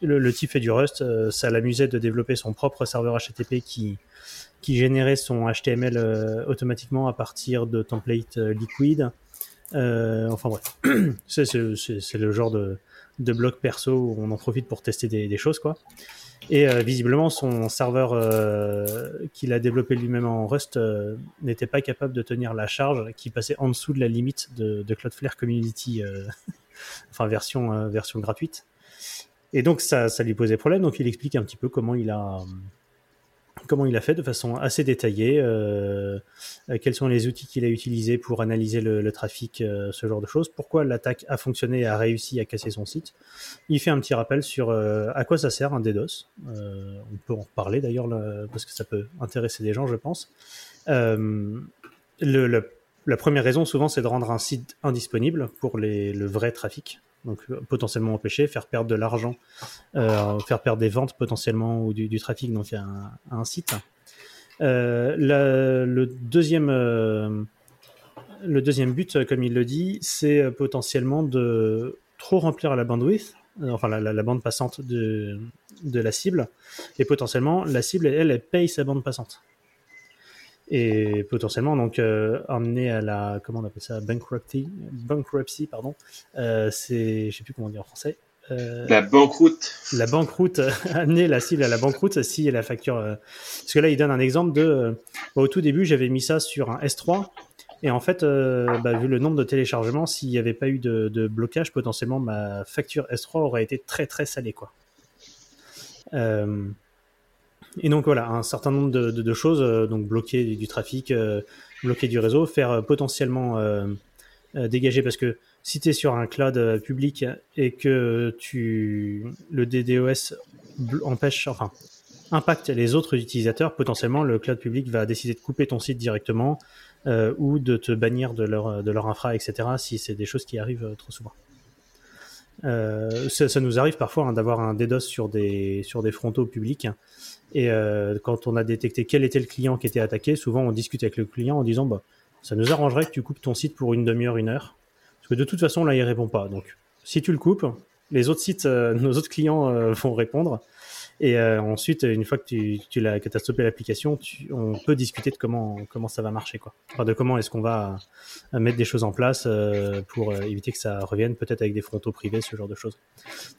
le, type fait du Rust, ça l'amusait de développer son propre serveur HTTP qui, qui générait son HTML automatiquement à partir de templates euh, liquid. Euh, enfin bref, c'est le genre de, de blog perso où on en profite pour tester des, des choses quoi. Et euh, visiblement, son serveur euh, qu'il a développé lui-même en Rust euh, n'était pas capable de tenir la charge qui passait en dessous de la limite de, de Cloudflare Community, euh, enfin version, euh, version gratuite. Et donc ça, ça lui posait problème. Donc il explique un petit peu comment il a, comment il a fait de façon assez détaillée, euh, euh, quels sont les outils qu'il a utilisés pour analyser le, trafic, euh, ce genre de choses, pourquoi l'attaque a fonctionné et a réussi à casser son site. Il fait un petit rappel sur à quoi ça sert un DDoS. On peut en reparler d'ailleurs parce que ça peut intéresser des gens, je pense. La première raison, souvent, c'est de rendre un site indisponible pour le vrai trafic. Donc, euh, potentiellement empêcher, faire perdre de l'argent, euh, faire perdre des ventes potentiellement ou du, trafic donc, à, un, site. Euh, le, deuxième, but, comme il le dit, c'est potentiellement de trop remplir la bandwidth, enfin la bande passante de, de la cible, et potentiellement la cible, elle, elle paye sa bande passante. Et potentiellement donc euh, amener à la comment on appelle ça bankruptcy, bankruptcy pardon, euh, c'est je sais plus comment dire en français. Euh, La banqueroute. la banqueroute, amener la cible à la banqueroute si la facture. euh, Parce que là, il donne un exemple de. au tout début, j'avais mis ça sur un S3. Et en fait, bah, vu le nombre de téléchargements, s'il n'y avait pas eu de, de blocage, potentiellement ma facture S3 aurait été très très salée. Quoi. Et donc voilà, un certain nombre de, de- de choses, euh, donc bloquer du, du trafic, euh, bloquer du réseau, faire euh, potentiellement euh, euh, dégager, parce que si tu es sur un cloud public et que tu le DDoS empêche, enfin, impacte les autres utilisateurs, potentiellement le cloud public va décider de couper ton site directement ou de te bannir de leur, de leur infra, etc. si c'est des choses qui arrivent trop souvent. Euh, ça, nous arrive parfois hein, d'avoir un DDoS sur des, sur des frontaux publics. Et euh, quand on a détecté quel était le client qui était attaqué, souvent on discute avec le client en disant bah, ça nous arrangerait que tu coupes ton site pour une demi-heure, une heure. Parce que de toute façon, là, il répond pas. Donc, si tu le coupes, les autres sites, euh, nos autres clients vont répondre. Et euh, ensuite, une fois que tu, tu l'as, que as stoppé l'application, on peut discuter de comment, comment ça va marcher. Quoi. Enfin, de comment est-ce qu'on va euh, mettre des choses en place euh, pour euh, éviter que ça revienne, peut-être avec des frontaux privés, ce genre de choses.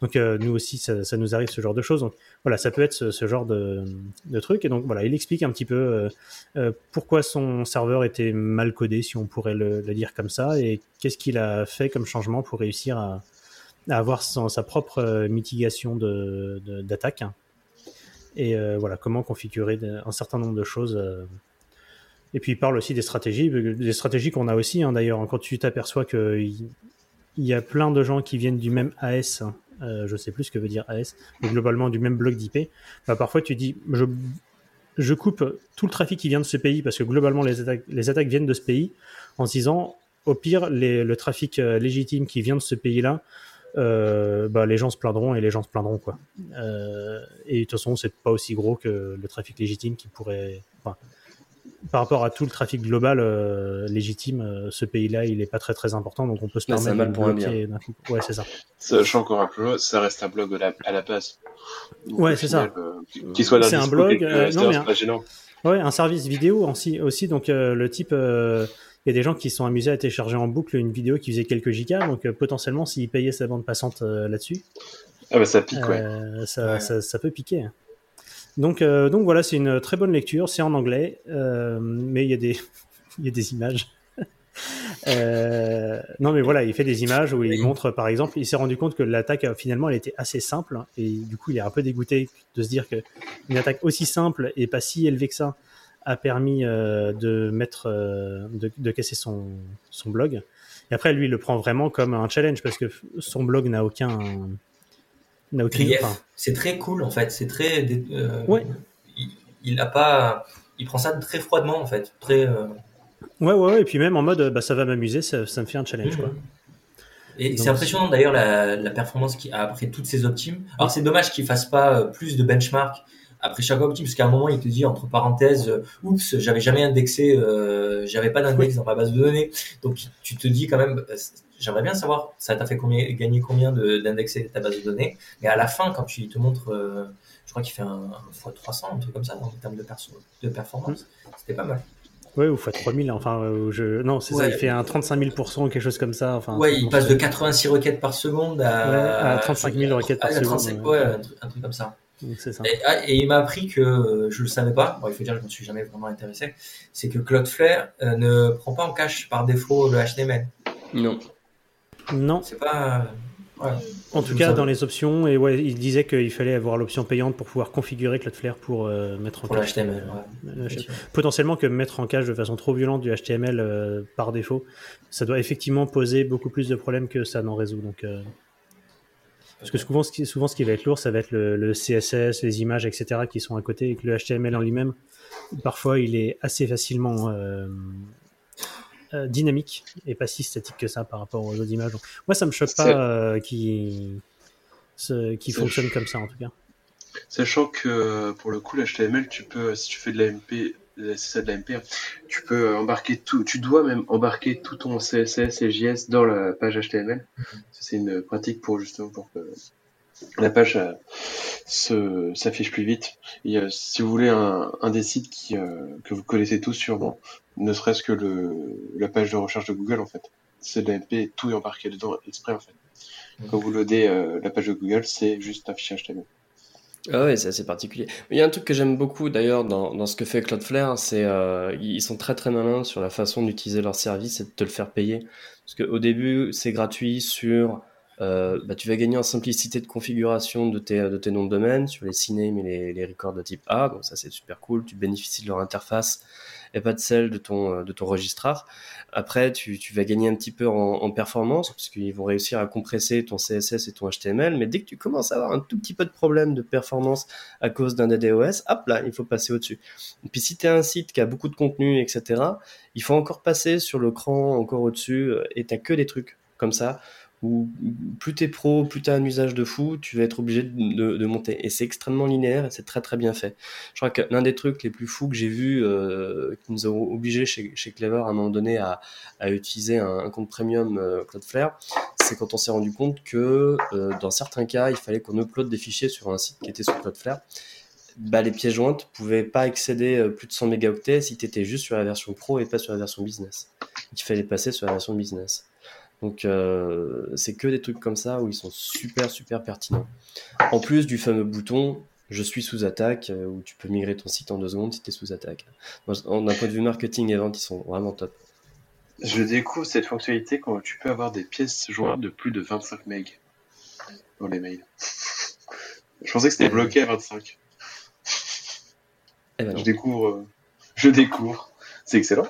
Donc, euh, nous aussi, ça, ça nous arrive ce genre de choses. Donc, voilà, ça peut être ce, ce genre de, de truc. Et donc, voilà, il explique un petit peu euh, pourquoi son serveur était mal codé, si on pourrait le, le dire comme ça, et qu'est-ce qu'il a fait comme changement pour réussir à, à avoir sa propre mitigation de- de- d'attaque. Et euh, voilà, comment configurer un certain nombre de choses. euh. Et puis il parle aussi des stratégies, des stratégies qu'on a aussi, hein, d'ailleurs, quand tu t'aperçois qu'il il y a plein de gens qui viennent du même AS, euh, je sais plus ce que veut dire AS, mais globalement du même bloc d'IP, bah, parfois tu dis, je, je coupe tout le trafic qui vient de ce pays parce que globalement les attaques, les attaques viennent de ce pays en se disant au pire le trafic euh, légitime qui vient de ce pays-là euh, bah, les gens se plaindront et les gens se plaindront quoi Euh, et de toute façon c'est pas aussi gros que le trafic légitime qui pourrait enfin, par rapport à tout le trafic global euh, légitime euh, ce pays-là il est pas très très important donc on peut se permettre un de bloquer d'un coup ouais c'est ça Sachant encore un peu, ça reste un blog à la, à la base. Donc, Ouais, c'est ça. euh, Qu'il soit là, C'est un blog, euh, non, mais c'est un- pas gênant. Ouais, un service vidéo aussi, aussi donc euh, le type, euh, il y a des gens qui se sont amusés à télécharger en boucle une vidéo qui faisait quelques gigas, donc euh, potentiellement s'il payait sa bande passante euh, là-dessus, Ah bah ça pique, ouais. euh, ça, Ouais. ça, ça peut piquer. hein. Donc, euh, donc voilà, c'est une très bonne lecture. C'est en anglais, euh, mais il y a des, il y a des images. Euh, non, mais voilà, il fait des images où il montre, par exemple, il s'est rendu compte que l'attaque finalement elle était assez simple hein, et du coup il est un peu dégoûté de se dire que une attaque aussi simple et pas si élevée que ça a permis euh, de mettre, euh, de, de casser son, son blog. Et après, lui, il le prend vraiment comme un challenge parce que son blog n'a aucun, n'a. Grief. enfin, C'est très cool en fait. C'est très. euh, Ouais. Il, il a pas. Il prend ça très froidement en fait. Très. Ouais, ouais, ouais, et puis même en mode, bah, ça va m'amuser, ça, ça me fait un challenge, quoi. Et c'est impressionnant d'ailleurs la, la performance qu'il a après toutes ces optimes. Alors c'est dommage qu'il fasse pas plus de benchmark après chaque optime, parce qu'à un moment il te dit entre parenthèses, euh, oups, j'avais jamais indexé, euh, j'avais pas d'index dans ma base de données. Donc tu te dis quand même, euh, j'aimerais bien savoir, ça t'a fait combien, gagner combien de- d'indexer ta base de données? Mais à la fin, quand tu te montres, euh, je crois qu'il fait un, un x300, un truc comme ça en termes de, perso- de performance, c'était pas mal. Ouais, ou fois 3000, enfin, je... non, c'est ça, il fait un 35 000% ou quelque chose comme ça. Enfin, ouais, il passe de c'est- 86 requêtes par seconde à, Ouais, à 35 000 requêtes par à seconde, 35, ouais. ouais, un truc, un truc comme ça. Donc c'est ça. Et, ah, et il m'a appris que euh, je le savais pas. Bon, il faut dire que je me suis jamais vraiment intéressé. C'est que Cloudflare euh, ne prend pas en cache par défaut le HTML. Non. Non, C'est pas. ouais. en tout cas, dans les options, et ouais, il disait qu'il fallait avoir l'option payante pour pouvoir configurer Cloudflare pour euh, mettre en pour le cache. HTML. euh, ouais. le HTML. Potentiellement que mettre en cache de façon trop violente du HTML euh, par défaut, ça doit effectivement poser beaucoup plus de problèmes que ça n'en résout. Donc, euh, parce que souvent ce, qui, souvent, ce qui va être lourd, ça va être le, le CSS, les images, etc., qui sont à côté, et que le HTML en lui-même, parfois, il est assez facilement euh, euh, dynamique et pas si statique que ça par rapport aux autres images. Donc, moi, ça me choque pas euh, C'est- fonctionne comme ça, en tout cas. Sachant que pour le coup, l'HTML, tu peux, si tu fais de la MP, euh, c'est ça de la MP, hein, tu peux euh, embarquer tout, tu dois même embarquer tout ton CSS et JS dans la page HTML. C'est une pratique pour justement pour que la page euh, s'affiche plus vite. Et euh, si vous voulez un, un des sites qui, euh, que vous connaissez tous sûrement, ne serait-ce que le, la page de recherche de Google en fait. C'est de la MP tout est embarqué dedans exprès en fait. Quand vous loadez euh, la page de Google, c'est juste un fichier HTML. Ah ouais, c'est assez particulier. Il y a un truc que j'aime beaucoup d'ailleurs dans, dans ce que fait Cloudflare, c'est euh, ils sont très très malins sur la façon d'utiliser leur service et de te le faire payer. Parce qu'au début, c'est gratuit sur. euh, bah, tu vas gagner en simplicité de configuration de tes, de tes noms de domaine sur les CNAME et les, les records de type A, donc ça c'est super cool. Tu bénéficies de leur interface et pas de celle de ton, euh, de ton registrar. Après, tu, tu vas gagner un petit peu en, performance, parce qu'ils vont réussir à compresser ton CSS et ton HTML, mais dès que tu commences à avoir un tout petit peu de problème de performance à cause d'un DDoS, hop là, il faut passer au-dessus. Puis si tu un site qui a beaucoup de contenu, etc., il faut encore passer sur le cran encore au-dessus, euh, et tu que des trucs comme ça, où plus t'es pro, plus t'as un usage de fou, tu vas être obligé de, monter. Et c'est extrêmement linéaire et c'est très très bien fait. Je crois que l'un des trucs les plus fous que j'ai vu, euh, qui nous a obligés chez, Clever à un moment donné à, utiliser un, compte premium euh, Cloudflare, c'est quand on s'est rendu compte que euh, dans certains cas, il fallait qu'on upload des fichiers sur un site qui était sur Cloudflare. Bah, les pièces jointes pouvaient pas excéder plus de 100 mégaoctets si tu étais juste sur la version pro et pas sur la version business. Il fallait passer sur la version business. Donc euh, c'est que des trucs comme ça où ils sont super super pertinents. En plus du fameux bouton je suis sous attaque euh, où tu peux migrer ton site en deux secondes si tu es sous attaque. D'un point de vue marketing et vente, ils sont vraiment top. Je découvre cette fonctionnalité quand tu peux avoir des pièces jointes de plus de 25 MB dans les mails. Je pensais que c'était bloqué à 25. Eh ben. Je découvre. euh, Je découvre. C'est excellent.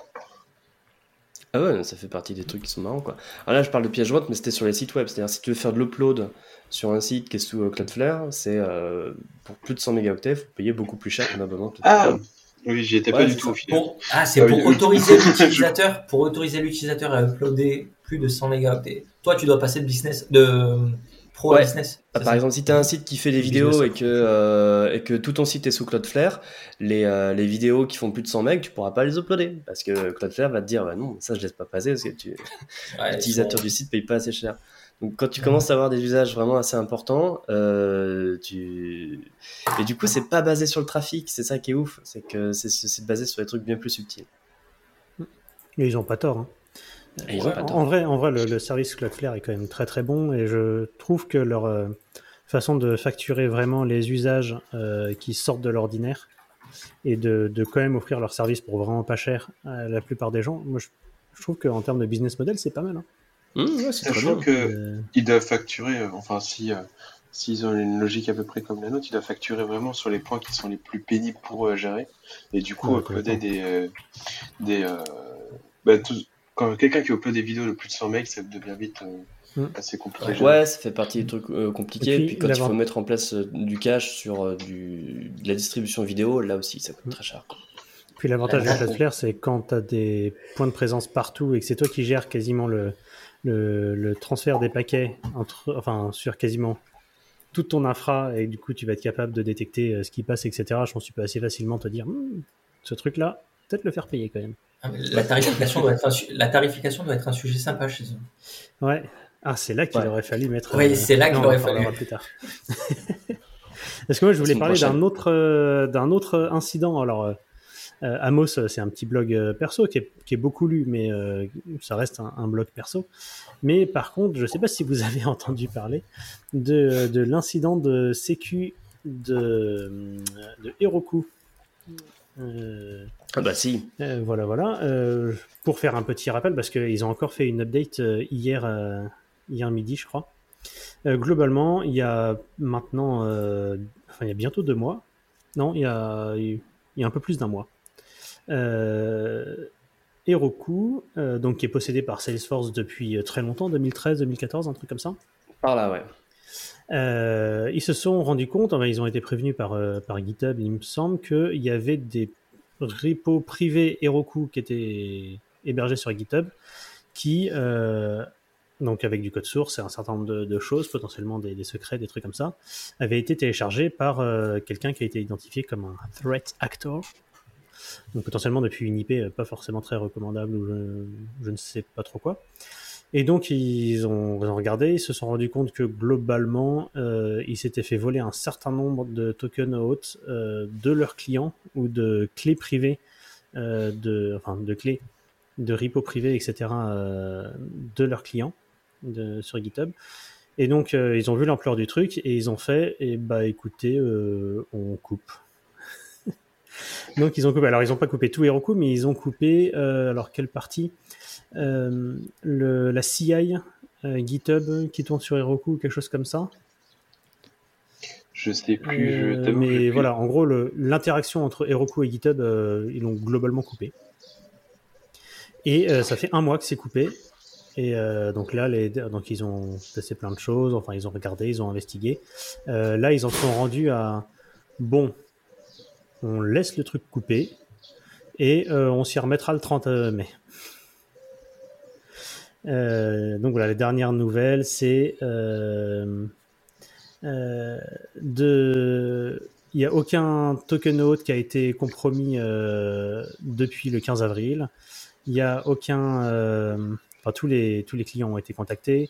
Ah ouais, ça fait partie des trucs qui sont marrants quoi. Alors là, je parle de pièces jointes, mais c'était sur les sites web. C'est-à-dire, si tu veux faire de l'upload sur un site qui est sous euh, Cloudflare, c'est euh, pour plus de 100 mégaoctets, il faut payer beaucoup plus cher qu'un abonnement. Ah Oui, j'y étais Ouais, pas du tout ça. au final. Pour- Ah, c'est Ah pour oui, oui. autoriser l'utilisateur, pour autoriser l'utilisateur à uploader plus de 100 mégaoctets. Toi, tu dois passer de business, de pro à Ouais. business. Ah, c'est par ça exemple, si tu as un site qui fait des Business vidéos et que, euh, et que tout ton site est sous Cloudflare, les, euh, les vidéos qui font plus de 100 megs, tu pourras pas les uploader. Parce que Cloudflare va te dire, bah non, ça je laisse pas passer parce que tu, Ouais, l'utilisateur du site paye pas assez cher. Donc quand tu commences à avoir des usages vraiment assez importants, euh, tu... et du coup c'est pas basé sur le trafic, c'est ça qui est ouf, c'est que c'est- c'est basé sur des trucs bien plus subtils. Mais ils ont pas tort. hein. Ouais, en- vrai, en vrai le, le service Cloudflare est quand même très très bon et je trouve que leur, euh, façon de facturer vraiment les usages euh, qui sortent de l'ordinaire et de, de quand même offrir leur service pour vraiment pas cher à la plupart des gens. Moi, je, je trouve qu'en termes de business model, c'est pas mal. hein. Mmh, ouais, c'est très Sachant bien. que Euh, ils doivent facturer, euh, enfin si euh, s'ils ont une logique à peu près comme la nôtre, ils doivent facturer vraiment sur les points qui sont les plus pénibles pour eux à gérer. Et du coup, Ouais, uploader complètement. des euh, des euh, bah, tout- quand quelqu'un qui upload des vidéos de plus de 100 mecs, ça devient vite euh, Mm. assez compliqué. Ouais, ça fait partie des trucs euh, compliqués. Et Et puis, puis, quand il faut mettre en place euh, du cache sur euh, du, de la distribution vidéo, là aussi, ça coûte Mm. très cher. quoi. Puis l'avantage de. Cloudflare, c'est quand tu as des points de présence partout et que c'est toi qui gères quasiment le, le, le transfert des paquets entre, enfin, sur quasiment toute ton infra et du coup tu vas être capable de détecter ce qui passe, etc. Je pense que tu peux assez facilement te dire Hmm, ce truc-là, peut-être le faire payer quand même. Ah, La tarification, doit être un, su- la tarification doit être un sujet sympa chez eux. Ouais. Ah, c'est là qu'il Ouais. aurait fallu mettre. euh, Oui, c'est là qu'il non, on en aurait fallu. plus tard. Parce que moi, je voulais parler d'un prochaine. autre, euh, d'un autre incident? Alors, euh, euh, Amos, euh, c'est un petit blog euh, perso qui est, qui est beaucoup lu, mais euh, ça reste un, un blog perso. Mais par contre, je ne sais pas si vous avez entendu parler de, de l'incident de sécu de, de Heroku. Euh, Ah bah si. euh, voilà, voilà. Euh, pour faire un petit rappel, parce qu'ils ont encore fait une update hier, hier midi, je crois. Globalement, il y a maintenant, enfin, il y a bientôt deux mois. Non, il y a, il y a un peu plus d'un mois. Euh, Heroku, euh, donc qui est possédé par Salesforce depuis très longtemps, 2013, 2014, un truc comme ça. Par là, ouais. Euh, ils se sont rendus compte, enfin, ils ont été prévenus par, euh, par GitHub, il me semble, qu'il y avait des repos privés Heroku qui étaient hébergés sur GitHub, qui, euh, donc avec du code source et un certain nombre de, choses, potentiellement des, secrets, des trucs comme ça, avaient été téléchargés par euh, quelqu'un qui a été identifié comme un threat actor. Donc potentiellement depuis une IP euh, pas forcément très recommandable ou je ne sais pas trop quoi. Et donc ils ont, ils ont regardé, ils se sont rendus compte que globalement, euh, ils s'étaient fait voler un certain nombre de tokens hautes euh, de leurs clients ou de clés privées, euh, de, enfin de clés de repo privés, etc. euh, de leurs clients de, sur GitHub. Et donc euh, ils ont vu l'ampleur du truc et ils ont fait, et bah écoutez, euh, on coupe. donc ils ont coupé. Alors ils n'ont pas coupé tout Heroku, mais ils ont coupé. alors quelle partie? Le, la CI euh, GitHub qui tourne sur Heroku ou quelque chose comme ça. Je sais plus. Euh, je mais plus- voilà, en gros, l'interaction entre Heroku et GitHub, euh, ils l'ont globalement coupé. Et euh, ça fait un mois que c'est coupé. Et euh, donc là, les, donc ils ont testé plein de choses. Enfin, ils ont regardé, ils ont investigué. Euh, là, ils en sont rendus à bon, on laisse le truc coupé et euh, on s'y remettra le 30 mai. Euh, donc voilà, les dernières nouvelles, c'est euh, euh, de, il n'y a aucun token out qui a été compromis euh, depuis le 15 avril. Il n'y a aucun, enfin tous les tous les clients ont été contactés,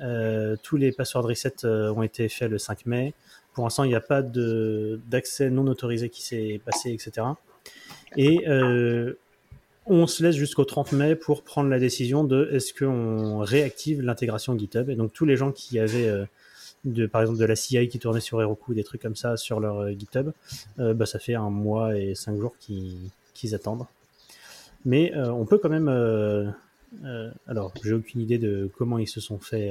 tous les password reset ont été faits le 5 mai. Pour l'instant, il n'y a pas d'accès non autorisé qui s'est passé, etc. Et on se laisse jusqu'au 30 mai pour prendre la décision de est-ce qu'on réactive l'intégration GitHub. Et donc tous les gens qui avaient, euh, de, par exemple, de la CI qui tournait sur Heroku, des trucs comme ça sur leur euh, GitHub, euh, bah, ça fait un mois et cinq jours qu'ils attendent. Mais on peut quand même... alors, j'ai aucune idée de comment ils se sont fait...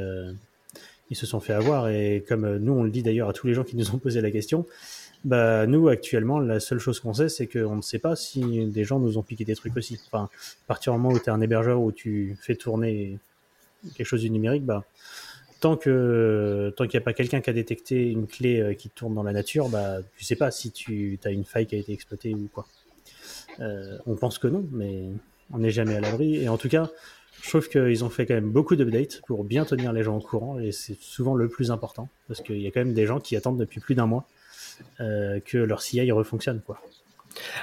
ils se sont fait avoir et comme euh, nous on le dit d'ailleurs à tous les gens qui nous ont posé la question, bah nous actuellement la seule chose qu'on sait c'est qu'on ne sait pas si des gens nous ont piqué des trucs aussi. Enfin, à partir du moment où tu es un hébergeur où tu fais tourner quelque chose du numérique, bah tant que tant qu'il n'y a pas quelqu'un qui a détecté une clé euh, qui tourne dans la nature, bah tu sais pas si tu as une faille qui a été exploitée ou quoi. Euh, on pense que non, mais on n'est jamais à l'abri. Et en tout cas, je trouve qu'ils ont fait quand même beaucoup d'updates pour bien tenir les gens au courant, et c'est souvent le plus important, parce qu'il y a quand même des gens qui attendent depuis plus d'un mois euh, que leur CI refonctionne. Quoi.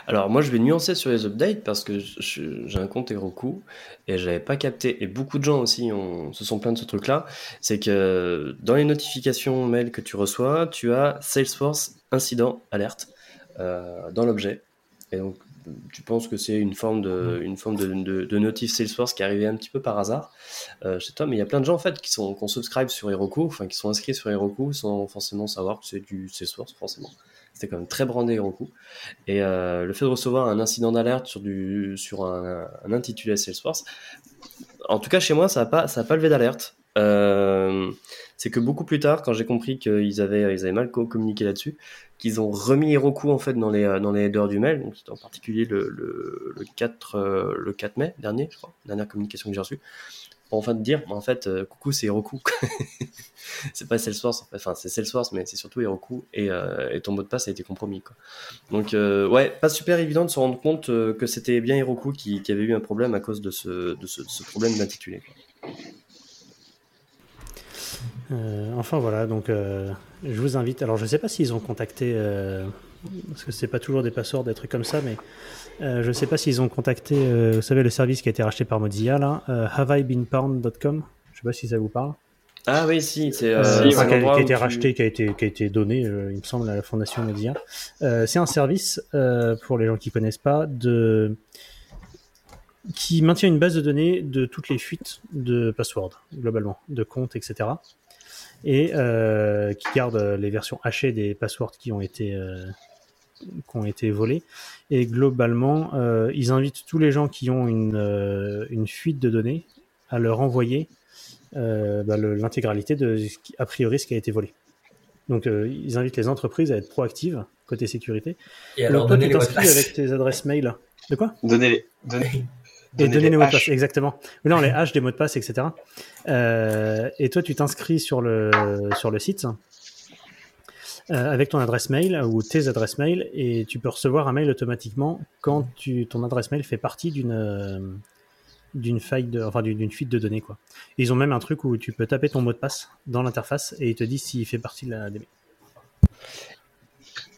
Alors moi je vais nuancer sur les updates parce que j'ai un compte Heroku et j'avais pas capté et beaucoup de gens aussi se sont plaints de ce truc là c'est que dans les notifications mail que tu reçois tu as Salesforce incident alerte euh, dans l'objet et donc tu penses que c'est une forme de, une forme de, de, de notif Salesforce qui est arrivée un petit peu par hasard euh, chez toi, mais il y a plein de gens en fait qui sont qu'on subscribe sur Heroku, enfin qui sont inscrits sur Heroku sans forcément savoir que c'est du Salesforce forcément. C'était quand même très brandé Heroku. Et euh, le fait de recevoir un incident d'alerte sur du sur un, un intitulé Salesforce, en tout cas chez moi ça n'a pas ça a pas levé d'alerte. Euh, c'est que beaucoup plus tard, quand j'ai compris qu'ils avaient, mal co- communiqué là-dessus, qu'ils ont remis Heroku en fait dans les, euh, dans headers du mail, donc en particulier le, le, le 4, euh, le 4 mai dernier, je crois, dernière communication que j'ai reçue, pour enfin dire, en fait, coucou, c'est Heroku. c'est pas Salesforce, enfin c'est Salesforce, mais c'est surtout Heroku, et, ton mot de passe a été compromis. Quoi. Donc ouais, pas super évident de se rendre compte que c'était bien Heroku qui, avait eu un problème à cause de ce problème d'intitulé. Euh, enfin voilà, donc euh, je vous invite. Alors je sais pas s'ils ont contacté, euh, parce que c'est pas toujours des passwords, des trucs comme ça, mais je sais pas s'ils ont contacté, vous savez, le service qui a été racheté par Mozilla, là, haveibeenpound.com. Je sais pas si ça vous parle. Ah oui, si, c'est Si, enfin, un qui, a, qui été tu- racheté, qui a été, qui a été donné, il me semble, à la fondation Mozilla. C'est un service, pour les gens qui connaissent pas, de qui maintient une base de données de toutes les fuites de passwords, globalement, de comptes, etc. Et euh, qui garde les versions hachées des passwords qui ont été, euh, qui ont été volés. Et globalement, euh, ils invitent tous les gens qui ont une, euh, une fuite de données à leur envoyer euh, bah, l'intégralité de ce qui- a priori ce qui a été volé. Donc euh, ils invitent les entreprises à être proactives côté sécurité. Et alors, Donc toi tu t'inscris avec tes adresses mail. De quoi? Donnez-les. Donnez, Et donner les mots de passe, exactement. Oui, non, les hash des mots de passe, etc. Euh, et toi tu t'inscris sur le, sur le site euh, avec ton adresse mail ou tes adresses mail et tu peux recevoir un mail automatiquement quand tu, ton adresse mail fait partie d'une euh, d'une faille de, enfin d'une fuite de données quoi. Et ils ont même un truc où tu peux taper ton mot de passe dans l'interface et il te dit s'il fait partie de la mails.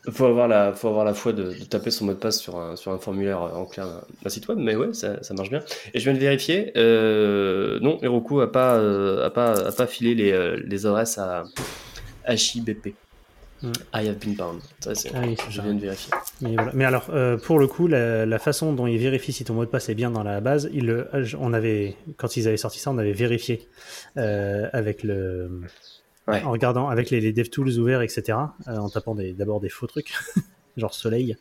Faut avoir la, faut avoir la foi de, de taper son mot de passe sur un, sur un formulaire en clair d'un d'un site web, mais ouais, ça, ça marche bien. Et je viens de vérifier, euh, non, Heroku a pas, euh, a pas, a pas filé les, euh, les adresses à HIBP. Mm. I have been bound. Ça, Ah oui, je viens de vérifier. Mais, voilà. Mais alors, euh, pour le coup, la, la façon dont ils vérifient si ton mot de passe est bien dans la base, ils le, on avait, quand ils avaient sorti ça, on avait vérifié euh, avec le, Ouais. en regardant avec les, les DevTools ouverts, etc. euh, en tapant d'abord des faux trucs, genre Soleil,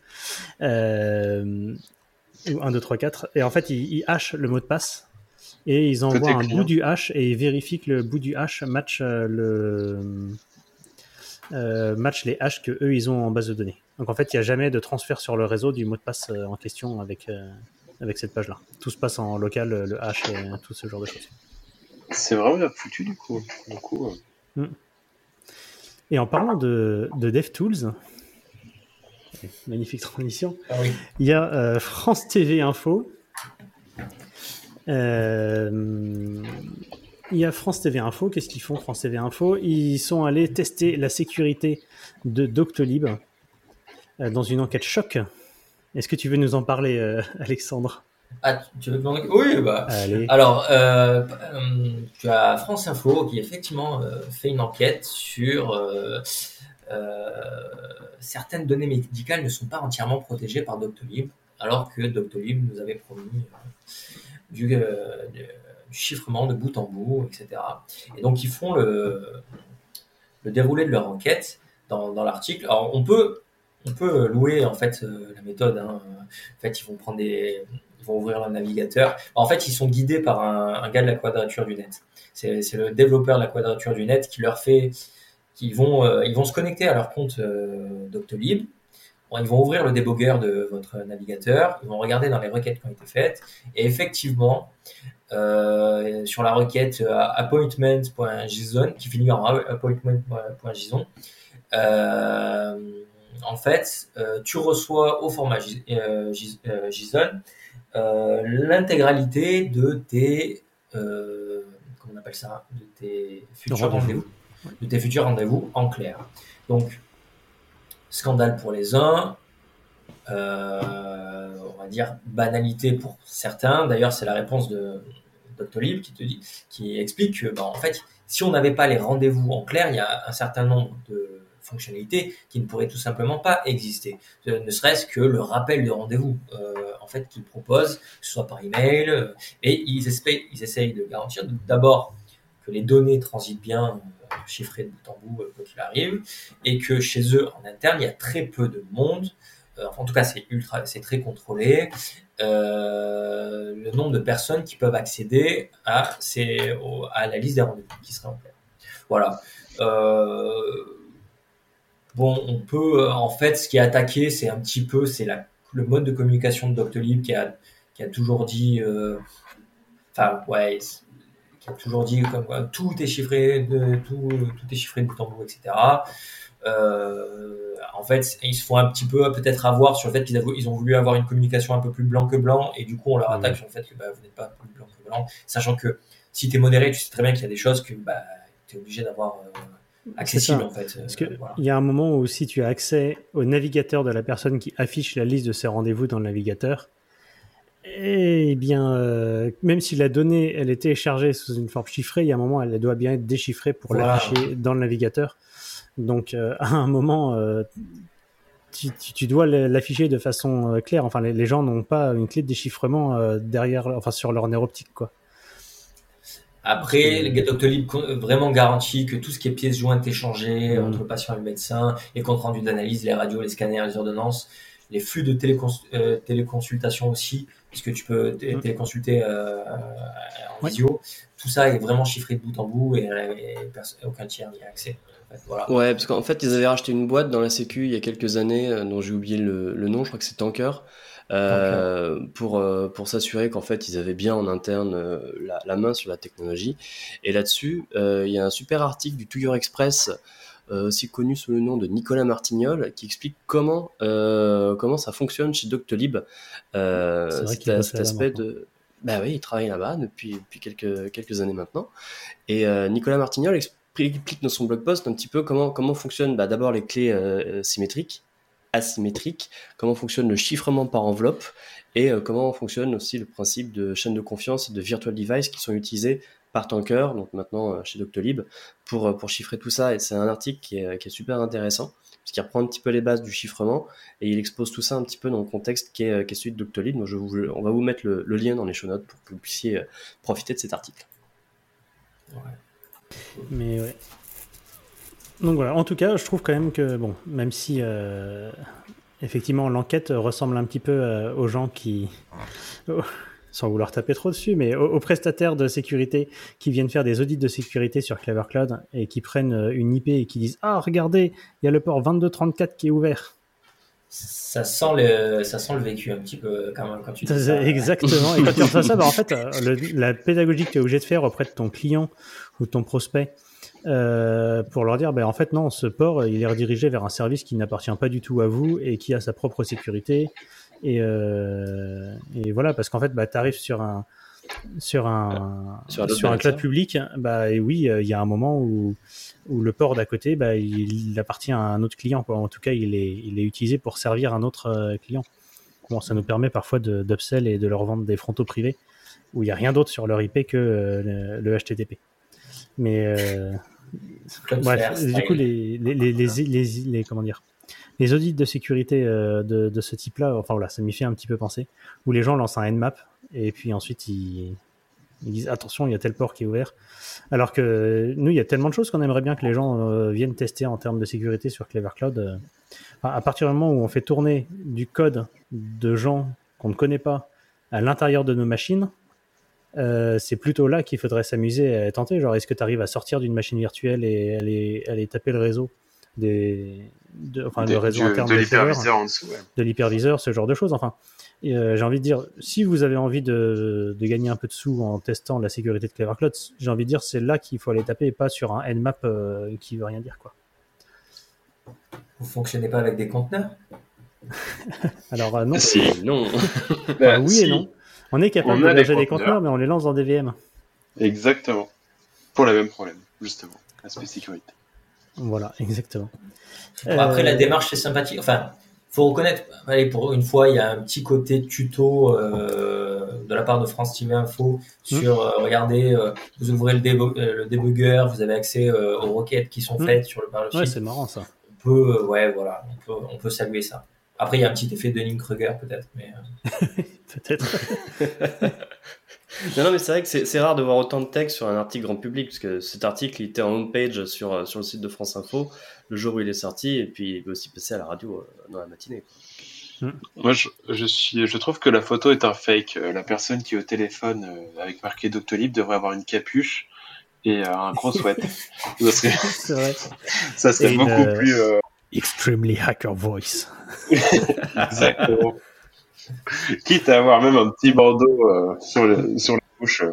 euh, ou 1, 2, 3, 4. Et en fait, ils, ils hachent le mot de passe et ils envoient un bout du hash et ils vérifient que le bout du hash match euh, le euh, match les hashes que eux ils ont en base de données. Donc en fait, il n'y a jamais de transfert sur le réseau du mot de passe en question avec euh, avec cette page-là. Tout se passe en local, le hash et tout ce genre de choses. C'est vraiment bien foutu du coup. Du coup, euh, Et en parlant de, de DevTools, magnifique transition, Ah oui. il y a euh, France TV Info. Euh, il y a France TV Info. Qu'est-ce qu'ils font, France TV Info? Ils sont allés tester la sécurité de Doctolib euh, dans une enquête choc. Est-ce que tu veux nous en parler, euh, Alexandre? Ah, tu veux j'en- Oui, bah. Allez. Alors, euh, euh, tu as France Info qui effectivement euh, fait une enquête sur euh, certaines données médicales ne sont pas entièrement protégées par Doctolib, alors que Doctolib nous avait promis du, chiffrement de bout en bout, etc. Et donc, ils font le, le déroulé de leur enquête dans, dans l'article. Alors, on peut, on peut louer en fait la méthode. hein. En fait, ils vont prendre des, ils vont ouvrir leur navigateur. En fait, ils sont guidés par un, gars de la quadrature du net. C'est le développeur de la quadrature du net qui leur fait, qui vont, euh, ils vont se connecter à leur compte euh, Doctolib. Ils vont ouvrir le débugger de votre navigateur. Ils vont regarder dans les requêtes qui ont été faites. Et effectivement, euh, sur la requête appointment.json qui finit en appointment.json, en fait, tu reçois au format JSON l'intégralité de tes euh, comment on appelle ça de tes futurs Rendez-vous. rendez-vous. De tes futurs rendez-vous en clair. Donc scandale pour les uns euh, on va dire banalité pour certains. D'ailleurs c'est la réponse de Doctolib qui te dit qui explique que bah, en fait si on n'avait pas les rendez-vous en clair il y a un certain nombre de fonctionnalités qui ne pourraient tout simplement pas exister. Euh, ne serait-ce que le rappel de rendez-vous, euh, en fait, qu'ils proposent, soit par email, euh, et ils, espèent, ils essayent de garantir d'abord que les données transitent bien, euh, chiffrées de bout en bout, euh, quoi qu'il arrive, et que chez eux, en interne, il y a très peu de monde. En tout cas, c'est ultra, c'est très contrôlé. Le nombre de personnes qui peuvent accéder à, ces, au- à la liste des rendez-vous qui serait en clair. Voilà. Bon, on peut, euh, en fait, ce qui est attaqué, c'est un petit peu, c'est la, le mode de communication de Doctolib qui a, qui a toujours dit, euh, enfin, ouais, qui a toujours dit comme quoi tout est chiffré, de, tout, tout est chiffré de bout en bout, etc. Euh, en fait, ils se font un petit peu peut-être avoir sur le fait qu'ils ils ont voulu avoir une communication un peu plus blanc que blanc, et du coup, on leur attaque sur le fait que bah, vous n'êtes pas plus blanc que blanc, sachant que si tu es modéré, tu sais très bien qu'il y a des choses que bah, tu es obligé d'avoir euh, accessible en fait. Parce que Euh, voilà. y a un moment où si tu as accès au navigateur de la personne qui affiche la liste de ses rendez-vous dans le navigateur, eh bien, euh, même si la donnée elle est téléchargée sous une forme chiffrée, il y a un moment elle doit bien être déchiffrée pour l'afficher dans le navigateur. Donc euh, à un moment, euh, tu, tu- tu dois l'afficher de façon claire. Enfin, les, les gens n'ont pas une clé de déchiffrement derrière, enfin sur leur nerf optique, quoi. Après, le Doctolib co- vraiment garantit que tout ce qui est pièces jointes échangées Mhm. entre le patient et le médecin, les comptes rendus d'analyse, les radios, les scanners, les ordonnances, les flux de télécons- euh, téléconsultation aussi, puisque tu peux Mhm. téléconsulter euh, en Ouais. visio. Tout ça est vraiment chiffré de bout en bout et, aucun tiers n'y a accès. En fait, voilà. Ouais, parce qu'en fait, ils avaient racheté une boîte dans la Sécu il y a quelques années, euh, dont j'ai oublié le, le nom, je crois que c'est Tanker, euh, pour, euh, pour s'assurer qu'en fait, ils avaient bien en interne euh, la, la main sur la technologie. Et là-dessus, euh, il y a un super article du Touilleur Express, euh, aussi connu sous le nom de Nicolas Martignol, qui explique comment, euh, comment ça fonctionne chez Doctolib. Euh, C'est vrai cet, aspect de... Bah oui, il travaille là-bas depuis, depuis quelques, quelques années maintenant. Et euh, Nicolas Martignol explique dans son blog post un petit peu comment, comment fonctionnent bah, d'abord les clés euh, symétriques, asymétriques, comment fonctionne le chiffrement par enveloppe et euh, comment fonctionne aussi le principe de chaîne de confiance et de virtual device qui sont utilisés par Tanker, donc maintenant euh, chez Doctolib, pour, euh, pour chiffrer tout ça. Et c'est un article qui est, super intéressant, puisqu'il reprend un petit peu les bases du chiffrement et il expose tout ça un petit peu dans le contexte qui est, celui de Doctolib. Donc je on va vous mettre le, lien dans les show notes pour que vous puissiez profiter de cet article. Mais ouais. Donc voilà, en tout cas, je trouve quand même que, bon, même si euh, effectivement l'enquête ressemble un petit peu euh, aux gens qui, sans vouloir taper trop dessus, mais aux, aux prestataires de sécurité qui viennent faire des audits de sécurité sur Clever Cloud et qui prennent euh, une IP et qui disent Ah, regardez, il y a le port 2234 qui est ouvert. Ça sent le, ça sent le vécu un petit peu quand même quand tu dis ça. Exactement. Et quand tu reçois ça, bah, en fait, le- la pédagogie que tu es obligé de faire auprès de ton client ou de ton prospect euh, pour leur dire, bah, en fait, non, ce port, il est redirigé vers un service qui n'appartient pas du tout à vous et qui a sa propre sécurité. Et, euh, et voilà, parce qu'en fait, bah, tu arrives sur un, sur un, Sur un sur, un cloud public, bah, et oui, euh, il y a un moment où, où le port d'à côté, bah, il, appartient à un autre client. Quoi. En tout cas, il est, il est utilisé pour servir un autre euh, client. Bon, ça nous permet parfois d'upsell et de leur vendre des frontaux privés où il n'y a rien d'autre sur leur IP que euh, le, le HTTP. Mais euh, bref, faire, du coup, les, les, les, les, comment dire, les audits de sécurité euh, de, de ce type-là, enfin voilà, ça m'y fait un petit peu penser, où les gens lancent un Nmap et puis ensuite ils, ils disent attention, il y a tel port qui est ouvert. Alors que nous, il y a tellement de choses qu'on aimerait bien que les gens euh, viennent tester en termes de sécurité sur Clever Cloud. euh. Enfin, à partir du moment où on fait tourner du code de gens qu'on ne connaît pas à l'intérieur de nos machines, euh, c'est plutôt là qu'il faudrait s'amuser à tenter. Genre, est-ce que tu arrives à sortir d'une machine virtuelle et aller, aller taper le réseau des, de, enfin, Des- le réseau du- interne de l'hyperviseur en dessous. ouais. de l'hyperviseur, ce genre de choses. Enfin, euh, j'ai envie de dire, si vous avez envie de, de gagner un peu de sous en testant la sécurité de Clever Cloud, j'ai envie de dire, c'est là qu'il faut aller taper et pas sur un Nmap euh, qui veut rien dire. quoi. Vous fonctionnez pas avec des conteneurs? Alors, euh, non, Si. Non. Ah, Bah, oui si. et non. On est capable On de des conteneurs. mais on les lance dans des VM. Exactement. Pour le même problème, justement. Aspect sécurité. Voilà, exactement. Bon, Après, Euh, la démarche, c'est sympathique. Enfin, faut reconnaître, allez, pour une fois, il y a un petit côté tuto euh, de la part de France TV Info sur, euh, regardez, euh, vous ouvrez le, euh, debugger, vous avez accès euh, aux requêtes qui sont Hmm. faites sur le, par le Ouais, site. c'est marrant ça. peut, ouais, voilà, on peut, on peut saluer ça. Après, il y a un petit effet de Kruger peut-être, mais euh, Peut-être. Non, non, mais c'est vrai que c'est c'est rare de voir autant de texte sur un article grand public, parce que cet article, il était en homepage sur, euh, sur le site de France Info le jour où il est sorti, et puis il est aussi passé à la radio euh, dans la matinée. quoi. Moi, je, je, suis, je trouve que la photo est un fake. La personne qui est au téléphone euh, avec marqué Doctolib devrait avoir une capuche et euh, un gros sweat. ça serait, ça serait beaucoup plus. euh, Extremely hacker voice. exactement. Quitte à avoir même un petit bandeau euh, sur, sur la bouche.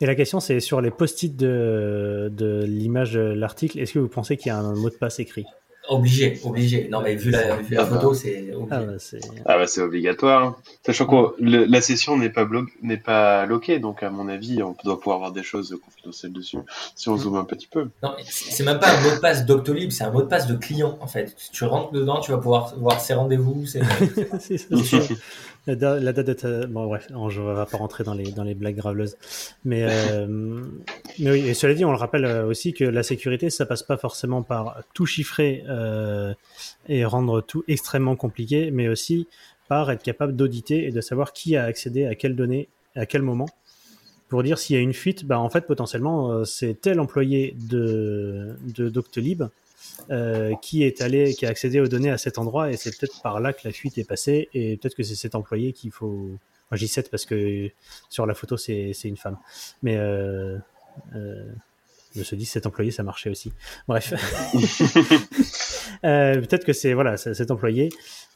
Et la question, c'est sur les post-it de, de l'image de l'article, est-ce que vous pensez qu'il y a un mot de passe écrit? Obligé, obligé. Non, mais vu la, vu la Ah bah. photo, c'est obligé. Ah, bah, c'est. Ah bah c'est obligatoire. Sachant que le- la session n'est pas bloquée, n'est pas loquée, donc à mon avis, on doit pouvoir avoir des choses confidentielles dessus. Si on zoome un petit peu. Non, c'est même pas un mot de passe Doctolib, c'est un mot de passe de client en fait. Tu rentres dedans, tu vas pouvoir voir ses rendez-vous. c'est- La, da- la date de ta- Bon, bref, on ne va pas rentrer dans les, dans les blagues graveleuses. Mais, euh, mais oui, et cela dit, on le rappelle euh, aussi que la sécurité, ça passe pas forcément par tout chiffrer euh, et rendre tout extrêmement compliqué, mais aussi par être capable d'auditer et de savoir qui a accédé à quelles données, à quel moment. Pour dire s'il y a une fuite, bah, en fait, potentiellement, euh, c'est tel employé de, de Doctolib euh, qui est allé, qui a accédé aux données à cet endroit, et c'est peut-être par là que la fuite est passée, et peut-être que c'est cet employé qu'il faut. Moi, j'y 7 parce que sur la photo, c'est une femme. Mais euh, euh, je me suis dit, cet employé, ça marchait aussi. Bref. Euh, peut-être que c'est voilà, cet employé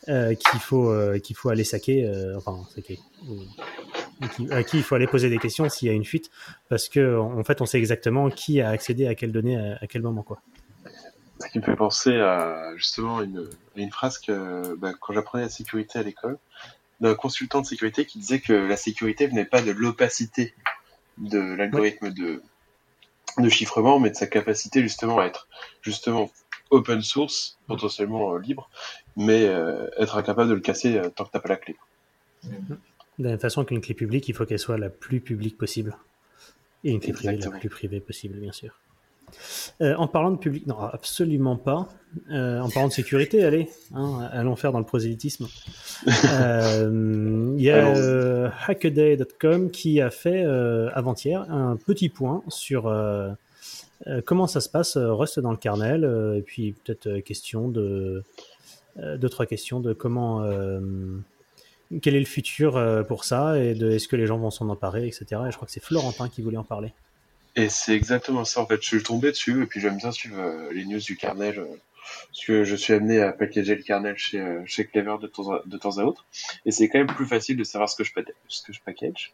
euh, qu'il faut, qu'il faut aller saquer, enfin, saquer. qui- à qui il faut aller poser des questions s'il y a une fuite, parce que en fait, on sait exactement qui a accédé à quelles données à, à quel moment, quoi. Ce qui me fait penser à justement une, à une phrase que bah, quand j'apprenais la sécurité à l'école, d'un consultant de sécurité qui disait que la sécurité venait pas de l'opacité de l'algorithme de, de chiffrement, mais de sa capacité justement à être justement open source, potentiellement euh, libre, mais euh, être incapable de le casser euh, tant que t'as pas la clé. De la même façon qu'une clé publique, il faut qu'elle soit la plus publique possible. Et une clé privée la plus privée possible, bien sûr. Euh, en parlant de public, non, absolument pas. Euh, en parlant de sécurité, allez, hein, allons faire dans le prosélytisme. Euh, Il y a hackaday.com qui a fait avant-hier un petit point sur comment ça se passe Rust dans le kernel, et puis peut-être question de deux trois questions de comment quel est le futur pour ça et de est-ce que les gens vont s'en emparer, etc. Et je crois que c'est Florentin qui voulait en parler. Et c'est exactement ça en fait. Je suis tombé dessus et puis j'aime bien suivre euh, les news du kernel euh, parce que je suis amené à packager le kernel chez, euh, chez Clever de temps, à, de temps à autre. Et c'est quand même plus facile de savoir ce que je, ce que je package.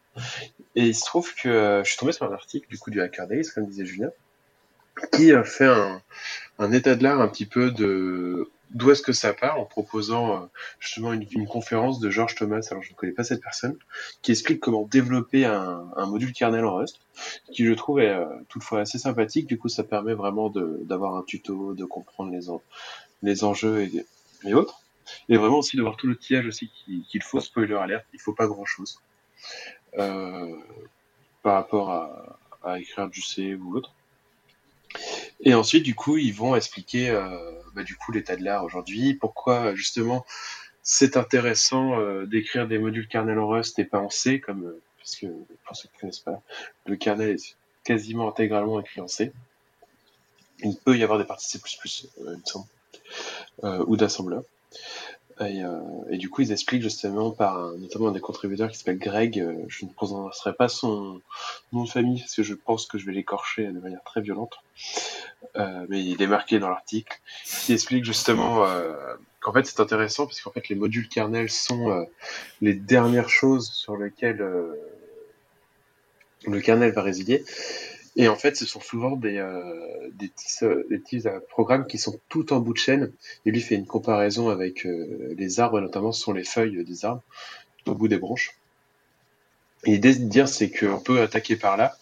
Et il se trouve que je suis tombé sur un article du coup du Hacker Days, comme disait Julien, qui fait un état de l'art un petit peu de d'où est-ce que ça part en proposant euh, justement une, conférence de Georges Thomas, alors je ne connais pas cette personne, qui explique comment développer un, module kernel en Rust qui je trouve est euh, toutefois assez sympathique. Du coup, ça permet vraiment d'avoir un tuto, de comprendre les, en- les enjeux et, et autres. Et vraiment aussi de voir tout l'outillage aussi qu'il faut. Spoiler alert, il faut pas grand chose euh, par rapport à, à écrire du C ou autre. Et ensuite, du coup, ils vont expliquer euh, bah, du coup l'état de l'art aujourd'hui, pourquoi justement c'est intéressant euh, d'écrire des modules kernel en Rust et pas en C, comme euh, parce que pour ceux qui ne connaissent pas, le kernel est quasiment intégralement écrit en C. Il peut y avoir des parties C++, euh, il me semble, euh, ou d'assembleur. Et, euh, et du coup, ils expliquent justement par un- notamment un des contributeurs qui s'appelle Greg, euh, je ne prononcerai pas son nom de famille parce que je pense que je vais l'écorcher de manière très violente, euh, mais il est marqué dans l'article, qui explique justement qu'en fait c'est intéressant parce qu'en fait les modules kernel sont les dernières choses sur lesquelles le kernel va résilier. Et en fait, ce sont souvent des, euh, des, petits, euh, des euh, programmes qui sont tout en bout de chaîne. Et lui fait une comparaison avec euh, les arbres, notamment sont les feuilles des arbres, au bout des branches. Et l'idée de dire, c'est qu'on peut attaquer par là.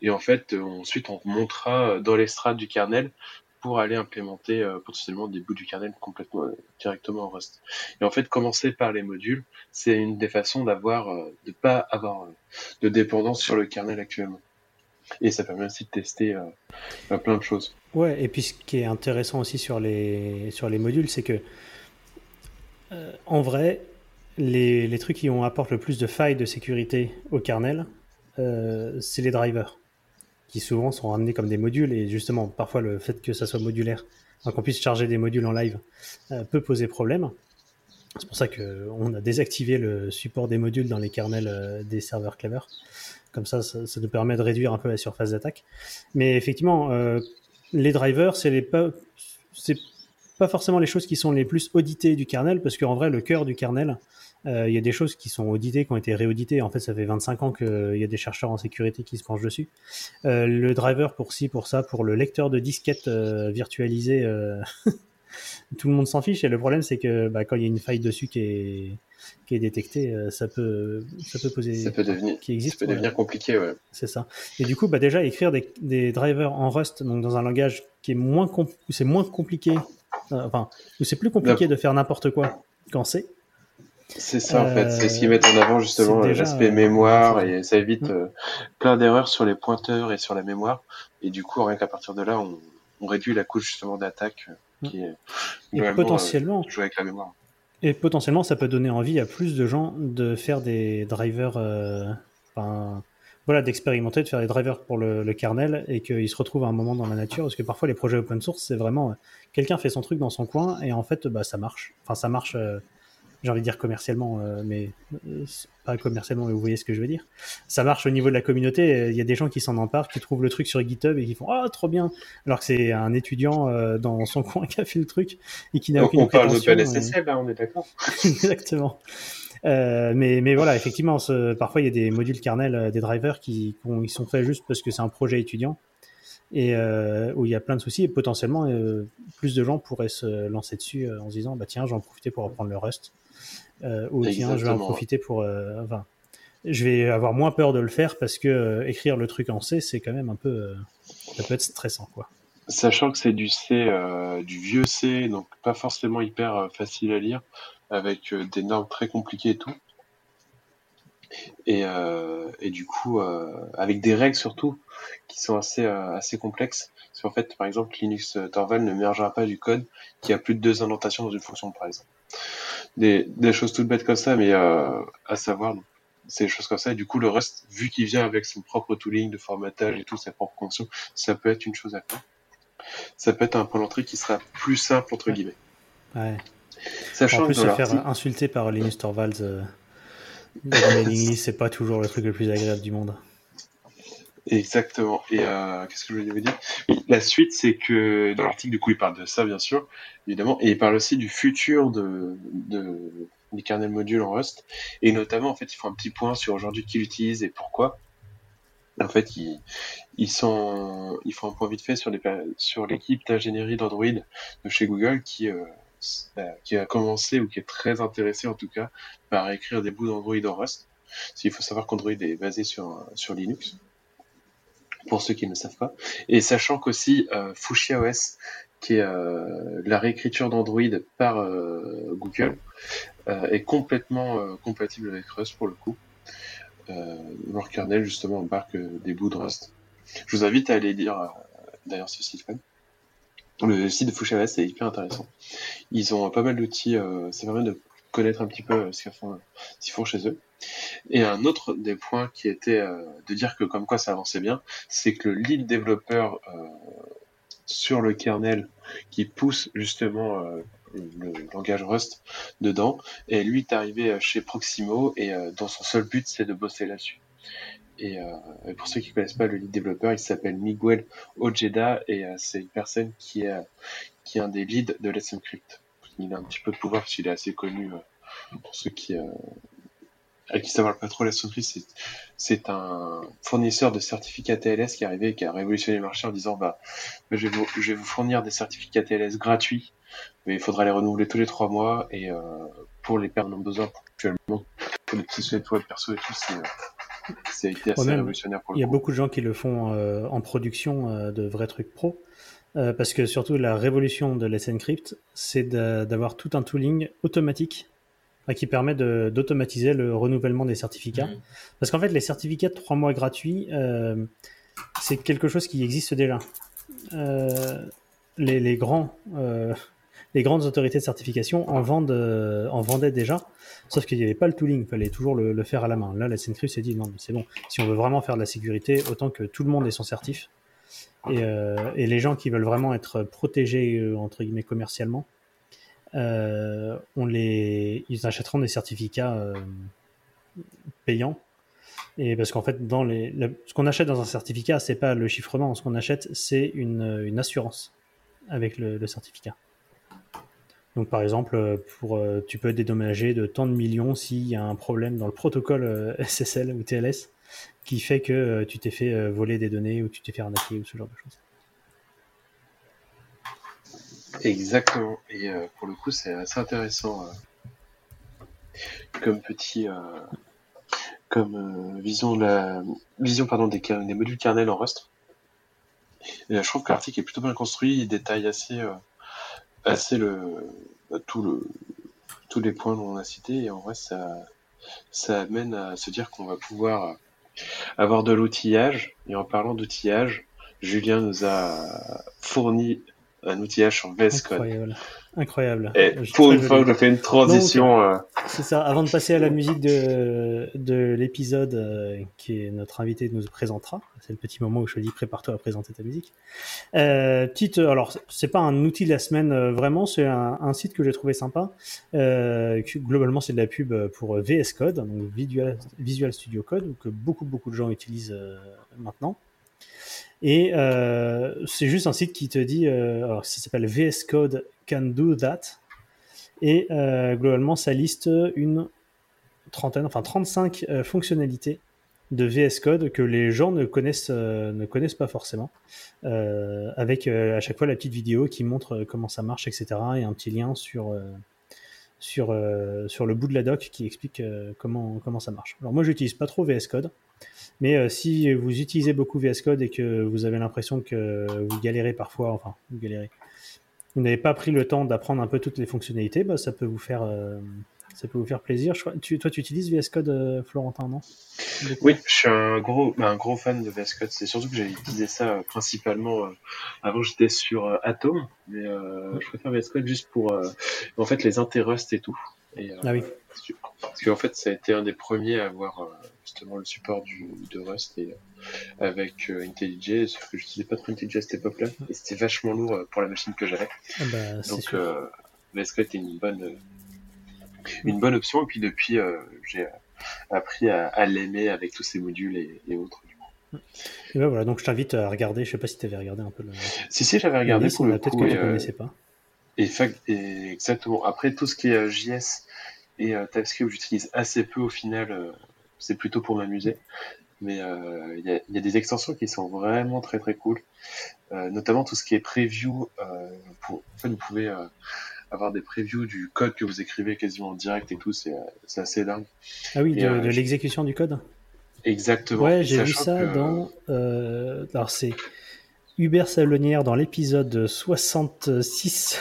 Et en fait, euh, ensuite, on montera dans les strates du kernel pour aller implémenter potentiellement des bouts du kernel complètement directement en Rust. Et en fait, commencer par les modules, c'est une des façons d'avoir, de pas avoir de dépendance sur le kernel actuellement. Et ça permet aussi de tester euh, plein de choses. Ouais, et puis ce qui est intéressant aussi sur les, sur les modules, c'est que euh, en vrai, les, les, trucs qui ont, apportent le plus de failles de sécurité au kernel, euh, c'est les drivers, qui souvent sont ramenés comme des modules, et justement, parfois le fait que ça soit modulaire, qu'on puisse charger des modules en live, euh, peut poser problème. C'est pour ça qu'on a désactivé le support des modules dans les kernels euh, des serveurs Clever. Comme ça, ça, nous permet de réduire un peu la surface d'attaque. Mais effectivement, euh, les drivers, c'est les pas, forcément les choses qui sont les plus auditées du kernel, parce qu'en vrai, le cœur du kernel, euh, il y a des choses qui sont auditées, qui ont été réauditées. En fait, ça fait 25 ans qu'il y a des chercheurs en sécurité qui se penchent dessus. Euh, le driver pour ci, pour ça, pour le lecteur de disquette euh, virtualisé, tout le monde s'en fiche. Et le problème, c'est que bah, quand il y a une faille dessus qui est, qui est détectée, euh, ça peut, ça peut poser. Ça peut devenir, qui existe, ça peut devenir compliqué, ouais. C'est ça. Et du coup, bah, déjà, écrire des, des drivers en Rust, donc dans un langage qui est moins, où c'est moins compliqué, euh, enfin, où c'est plus compliqué de faire n'importe quoi qu'en C. C'est ça en fait, c'est ce qu'ils mettent en avant justement l'aspect mémoire et ça évite Mm. euh, plein d'erreurs sur les pointeurs et sur la mémoire. Et du coup, rien qu'à partir de là, on, on réduit la couche justement d'attaque euh, qui Et potentiellement, euh, jouer avec la mémoire. Et potentiellement, ça peut donner envie à plus de gens de faire des drivers, euh, enfin, voilà, d'expérimenter, de faire des drivers pour le, le kernel et qu'ils se retrouvent à un moment dans la nature. Parce que parfois, les projets open source, c'est vraiment euh, quelqu'un fait son truc dans son coin et en fait, bah, ça marche. Enfin, ça marche, euh, j'ai envie de dire commercialement, euh, mais euh, pas commercialement, mais vous voyez ce que je veux dire. Ça marche au niveau de la communauté. Il y a des gens qui s'en emparent, qui trouvent le truc sur GitHub et qui font Ah, trop bien Alors que c'est un étudiant euh, dans son coin qui a fait le truc et qui n'a On, aucune on parle prétention, d'OpenSSL, là, on est d'accord Exactement. Euh, mais, mais voilà, effectivement, ce- parfois il y a des modules kernel, euh, des drivers qui, qui ont- ils sont faits juste parce que c'est un projet étudiant et euh, où il y a plein de soucis et potentiellement euh, plus de gens pourraient se lancer dessus euh, en se disant bah tiens, je vais en profiter pour apprendre le Rust euh, ou tiens, je vais en profiter pour euh, enfin, je vais avoir moins peur de le faire parce que euh, écrire le truc en C, c'est quand même un peu ça peut être stressant quoi. Sachant que c'est du C, du vieux C, donc pas forcément hyper facile à lire, avec des normes très compliquées et tout. Et, euh, et du coup, euh, avec des règles surtout qui sont assez, euh, assez complexes. Parce qu'en fait, par exemple, Linux Torvald ne mergera pas du code qui a plus de deux indentations dans une fonction, par exemple. Des, des choses toutes bêtes comme ça, mais à savoir, donc, c'est des choses comme ça. Et du coup, le Rust, vu qu'il vient avec son propre tooling de formatage et tout, sa propre fonction, ça peut être une chose à faire. Ça peut être un point d'entrée qui sera plus simple, entre guillemets. Ouais. Sachant En plus, que se faire insulter par Linus Torvalds euh, la mailing list, c'est pas toujours le truc le plus agréable du monde. Exactement. Et euh, qu'est-ce que je voulais vous dire? La suite, c'est que dans l'article, du coup, il parle de ça, bien sûr, évidemment, et il parle aussi du futur de, de des kernels modules en Rust, et notamment, en fait, ils font un petit point sur aujourd'hui qui l'utilise et pourquoi. En fait, ils, ils sont, ils font un point vite fait sur per- sur l'équipe d'ingénierie d'Android de chez Google qui euh, qui a commencé ou qui est très intéressé en tout cas par écrire des bouts d'Android en Rust. Qu'il faut savoir qu'Android est basé sur sur Linux pour ceux qui ne le savent pas. Et sachant qu'aussi euh, Fuchsia OS, qui est euh, la réécriture d'Android par euh, Google, euh, est complètement euh, compatible avec Rust pour le coup. Euh, leur kernel justement embarque euh, des bouts de Rust. Je vous invite à aller lire euh, d'ailleurs ce site web. Le site de Fuchsia OS est hyper intéressant. Ils ont pas mal d'outils, euh, ça permet de connaître un petit peu euh, ce qu'ils font, chez eux. Et un autre des points qui était euh, de dire que comme quoi ça avançait bien, c'est que le lead développeur sur le kernel qui pousse justement le langage Rust dedans, et lui est arrivé chez Proximo et dans son seul but c'est de bosser là-dessus. Et, euh, pour ceux qui connaissent pas le lead développeur, il s'appelle Miguel Ojeda et euh, c'est une personne qui est qui est un des leads de Let's Encrypt. Il a un petit peu de pouvoir parce qu'il est assez connu euh, pour ceux qui euh, à qui ça parle pas trop Let's Encrypt, c'est un fournisseur de certificats TLS qui est arrivé et qui a révolutionné le marché en disant bah je vais vous, je vais vous fournir des certificats TLS gratuits, mais il faudra les renouveler tous les trois mois et euh, pour les personnes en besoin ponctuellement, pour les petits sites web perso et tout, c'est été assez Ouais, même, révolutionnaire pour le Il y a coup. beaucoup de gens qui le font euh, en production euh, de vrais trucs pro. Euh, parce que surtout la révolution de Let's Encrypt, c'est d'avoir tout un tooling automatique euh, qui permet d'automatiser le renouvellement des certificats. Mhm. Parce qu'en fait, les certificats de 3 mois gratuits, euh, c'est quelque chose qui existe déjà. Euh, les, les grands, euh, les grandes autorités de certification en, euh, en vendaient déjà, sauf qu'il n'y avait pas le tooling, il fallait toujours le, faire à la main. Là, la Sencru s'est dit non, mais c'est bon, si on veut vraiment faire de la sécurité, autant que tout le monde ait son certif. Et, euh, et les gens qui veulent vraiment être protégés, euh, entre guillemets, commercialement, ils achèteront des certificats payants. Et parce qu'en fait, ce qu'on achète dans un certificat, c'est pas le chiffrement. Ce qu'on achète, c'est une, assurance avec le certificat. Donc, par exemple, euh, pour, euh, tu peux être dédommagé de tant de millions s'il y a un problème dans le protocole euh, SSL ou TLS qui fait que tu t'es fait voler des données ou tu t'es fait arnaquer ou ce genre de choses. Exactement. Et pour le coup, c'est assez intéressant comme petit, comme vision la vision pardon des, modules kernel en Rust. Je trouve que l'article est plutôt bien construit. Il détaille assez, assez le bah, tout le tous les points dont on a cités. Et en vrai, ça ça amène à se dire qu'on va pouvoir avoir de l'outillage. Et en parlant d'outillage, Julien nous a fourni un outillage sur VS Code. Incroyable. Incroyable. Et Je- pour une fois, je fais une transition. euh, C'est ça. Avant de passer à la musique de, de l'épisode euh, qui est notre invité nous présentera, c'est le petit moment où je te dis prépare-toi à présenter ta musique. Euh, petite, alors c'est pas un outil de la semaine euh, vraiment, c'est un, un site que j'ai trouvé sympa. Que- globalement, c'est de la pub pour VS Code, donc Visual, Visual Studio Code, que beaucoup beaucoup de gens utilisent maintenant. Et euh, c'est juste un site qui te dit, euh, ça s'appelle VS Code Can Do That. Et euh, globalement, ça liste une trentaine, enfin 35 euh, fonctionnalités de VS Code que les gens ne connaissent, ne connaissent pas forcément, avec à chaque fois la petite vidéo qui montre comment ça marche, etc. Et un petit lien sur, sur, sur le bout de la doc qui explique comment, comment ça marche. Alors moi, j'utilise pas trop VS Code, mais euh, si vous utilisez beaucoup VS Code et que vous avez l'impression que vous galérez parfois, enfin, vous galérez, vous n'avez pas pris le temps d'apprendre un peu toutes les fonctionnalités, bah, ça peut vous faire, euh, ça peut vous faire plaisir. Je crois- tu, toi, tu utilises VS Code, euh, Florentin, non? Oui, je suis un gros, un gros fan de VS Code. C'est surtout que j'ai utilisé ça principalement. avant, j'étais sur Atom, mais je préfère VS Code juste pour, en fait, les interrust et tout. Et, Ah oui. parce que- Parce qu'en fait, ça a été un des premiers à avoir justement le support du, de Rust et, euh, avec euh, IntelliJ, sauf que j'utilisais pas trop IntelliJ à cette époque-là, et c'était vachement lourd euh, pour la machine que j'avais. Ah bah, Donc VS était une bonne, une bonne option. Et puis depuis, j'ai appris à, à l'aimer avec tous ces modules et, et autres. Et bah, voilà, donc je t'invite à regarder. Je sais pas si tu avais regardé un peu le. Si si, j'avais regardé liste, pour le Peut-être que tu euh, connaissais pas. et, fac- et exactement. Après tout ce qui est JS et euh, TypeScript, j'utilise assez peu au final. euh, c'est plutôt pour m'amuser. Mais euh, il y, a, il y a des extensions qui sont vraiment très très cool. Euh, notamment tout ce qui est preview. Euh, pour, en fait, vous pouvez euh, avoir des previews du code que vous écrivez quasiment en direct et tout. C'est c'est assez dingue. Ah oui, et, de, euh, l'exécution du code. Exactement. Ouais, j'ai vu ça que- dans. euh, alors c'est Hubert Sablonnière dans l'épisode 66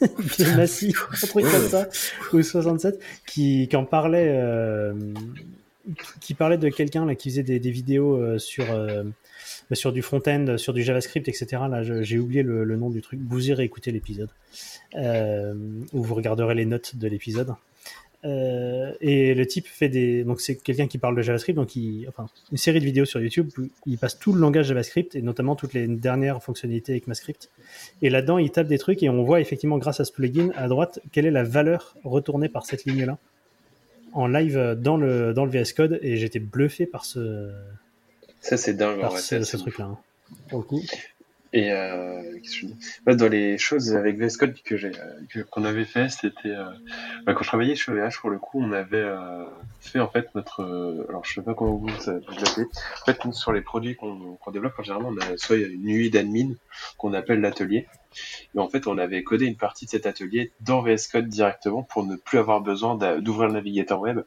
de Massif, un truc comme ça, ou 67, qui, qui en parlait, euh, qui parlait de quelqu'un là qui faisait des, vidéos euh, sur euh, sur du front-end, sur du JavaScript, etc. Là, j'ai oublié le, nom du truc. Vous irez écouter l'épisode, euh, ou vous regarderez les notes de l'épisode. Euh, et le type fait des. Donc, c'est quelqu'un qui parle de JavaScript, donc une série de vidéos sur YouTube où il passe tout le langage JavaScript et notamment toutes les dernières fonctionnalités avec ECMAScript. Et là-dedans, il tape des trucs et on voit effectivement, grâce à ce plugin à droite, quelle est la valeur retournée par cette ligne-là en live euh, dans le, dans le VS Code. Et j'étais bluffé par ce, Ça, c'est dingue. en par vrai, ce, truc-là. hein, Pour le coup. Et euh, je dis dans les choses avec VS Code que j'ai que- qu'on avait fait, c'était euh, bah, quand je travaillais chez OVH pour le coup, on avait euh, fait en fait notre euh, alors je sais pas comment vous, l'appelez. En fait, sur les produits qu'on qu'on développe, en général, on a soit une nuit d'admin qu'on appelle l'atelier. Et en fait, on avait codé une partie de cet atelier dans VS Code directement pour ne plus avoir besoin d'ouvrir le navigateur web.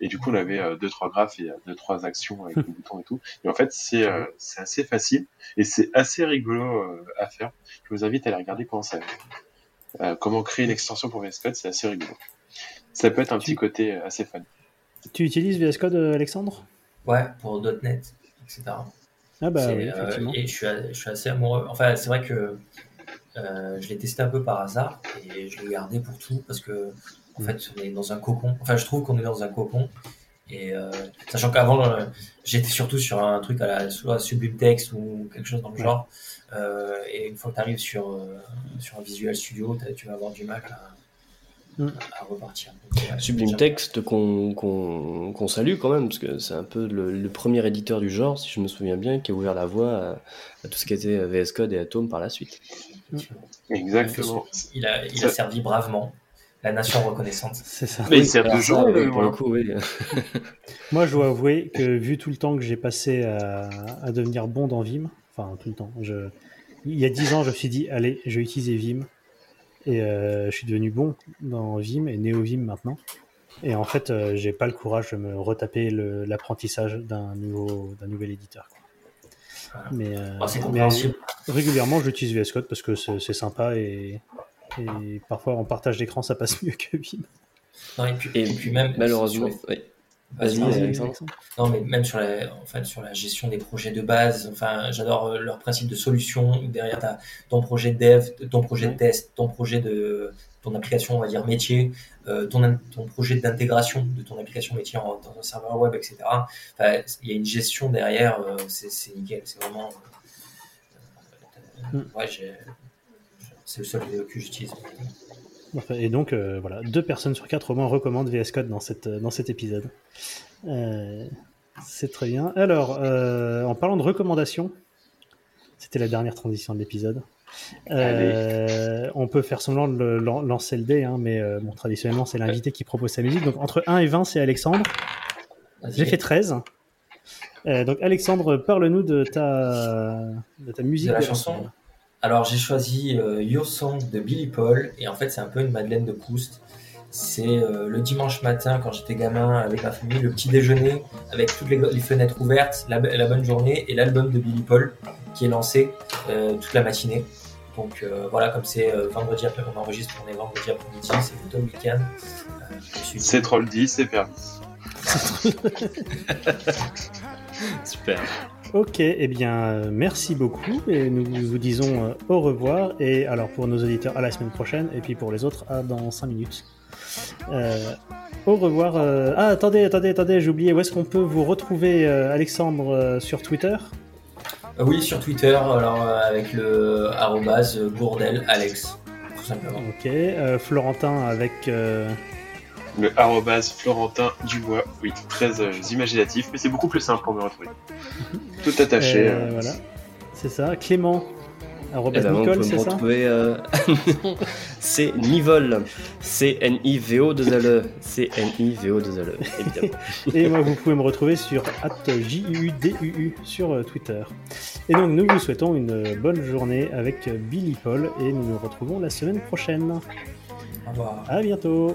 Et du coup, on avait euh, deux trois graphes et euh, deux trois actions avec les boutons et tout. Et en fait, c'est euh, c'est assez facile et c'est assez rigolo euh, à faire. Je vous invite à aller regarder comment ça, euh, comment créer une extension pour VS Code, c'est assez rigolo. Ça peut être un petit côté euh, assez fun. Tu utilises VS Code, Alexandre? Ouais, pour .NET, etc. Ah bah oui, euh, effectivement. et je suis, a- je suis assez amoureux. Enfin, c'est vrai que euh, je l'ai testé un peu par hasard et je l'ai gardé pour tout parce que en Mm. fait, on est dans un cocon. Enfin, je trouve qu'on est dans un cocon. Et euh, sachant qu'avant, euh, j'étais surtout sur un truc à la soit Sublime Text ou quelque chose dans le genre. Euh, et une fois que tu arrives sur, euh, sur un Visual Studio, tu vas avoir du mal à, Mm. à repartir. Donc, ouais, Sublime Text qu'on qu'on qu'on salue quand même, parce que c'est un peu le, le premier éditeur du genre, si je me souviens bien, qui a ouvert la voie à, à tout ce qui était VS Code et Atom par la suite. Exactement. Il a, il Ça- a servi bravement la nation reconnaissante. C'est ça. Mais il sert oui, le pour le coup, oui. Moi, je dois avouer que vu tout le temps que j'ai passé à, à devenir bon dans Vim, enfin tout le temps, je... il y a 10 ans, je me suis dit, allez, je vais utiliser Vim. Et euh, je suis devenu bon dans Vim et NeoVim maintenant. Et en fait, euh, j'ai pas le courage de me retaper le- l'apprentissage d'un nouveau, d'un nouvel éditeur. Mais, euh, Oh, c'est mais compréhensible. régulièrement, j'utilise VS Code parce que c'est sympa et, et parfois en partage d'écran, ça passe mieux que Vim. Non, et, puis, Et et puis même Malheureusement, sur oui. Vas-y. Alexandre. Non, mais même sur la, sur la gestion des projets de base, enfin, j'adore euh, leur principe de solution. Derrière, tu as ton projet de dev, ton projet de test, ton projet de ton application, on va dire métier, euh, ton, ton projet d'intégration de ton application métier en- dans un serveur web, etc. Enfin, il y a une gestion derrière, euh, c'est nickel, c'est vraiment. euh, euh, ouais, j'ai- c'est le seul que j'utilise. Et donc, euh, voilà, deux personnes sur quatre au moins recommandent VS Code dans, cette, dans cet épisode. Euh, c'est très bien. Alors, euh, en parlant de recommandations, c'était la dernière transition de l'épisode. Euh, on peut faire semblant de le- lancer le dé, hein, mais euh, bon, traditionnellement, c'est l'invité qui propose sa musique. Donc, entre 1 et 20, c'est Alexandre. J'ai fait 13. Euh, donc, Alexandre, parle-nous de ta, de ta musique. De la de chanson semaine. Alors j'ai choisi euh, Your Song de Billy Paul et en fait c'est un peu une Madeleine de Proust. C'est euh, le dimanche matin quand j'étais gamin avec ma famille, le petit déjeuner avec toutes les, les fenêtres ouvertes, la, la bonne journée et l'album de Billy Paul qui est lancé euh, toute la matinée. Donc euh, voilà, comme c'est euh, vendredi après, on enregistre, on est vendredi après-midi, c'est plutôt le week-end. Euh, suis C'est troll dit, c'est permis. Super. Ok, eh bien, euh, merci beaucoup et nous vous disons euh, au revoir. Et alors pour nos auditeurs, à la semaine prochaine, et puis pour les autres, à dans 5 minutes. Euh, au revoir. euh, Ah, attendez, attendez, attendez, j'ai oublié. Où est-ce qu'on peut vous retrouver, euh, Alexandre, sur Twitter? Oui, sur Twitter, alors avec le arrobase Bourdel Alex, tout simplement. Ok. Florentin avec. Le arrobase Florentin Dubois. Oui, très euh, imaginatif, mais c'est beaucoup plus simple pour me retrouver. Tout attaché. euh, euh, Voilà. C'est ça. Clément. Eh Arrobas ben, on Nicole, c'est me ça retrouver. euh, c'est Nivol. C'est N-I-V-O-2-L-E. C'est N-I-V-O-2-L-E, évidemment. Et moi, vous pouvez me retrouver sur @juduu sur Twitter. Et donc, nous vous souhaitons une bonne journée avec Billy Paul et nous nous retrouvons la semaine prochaine. Au revoir. À bientôt.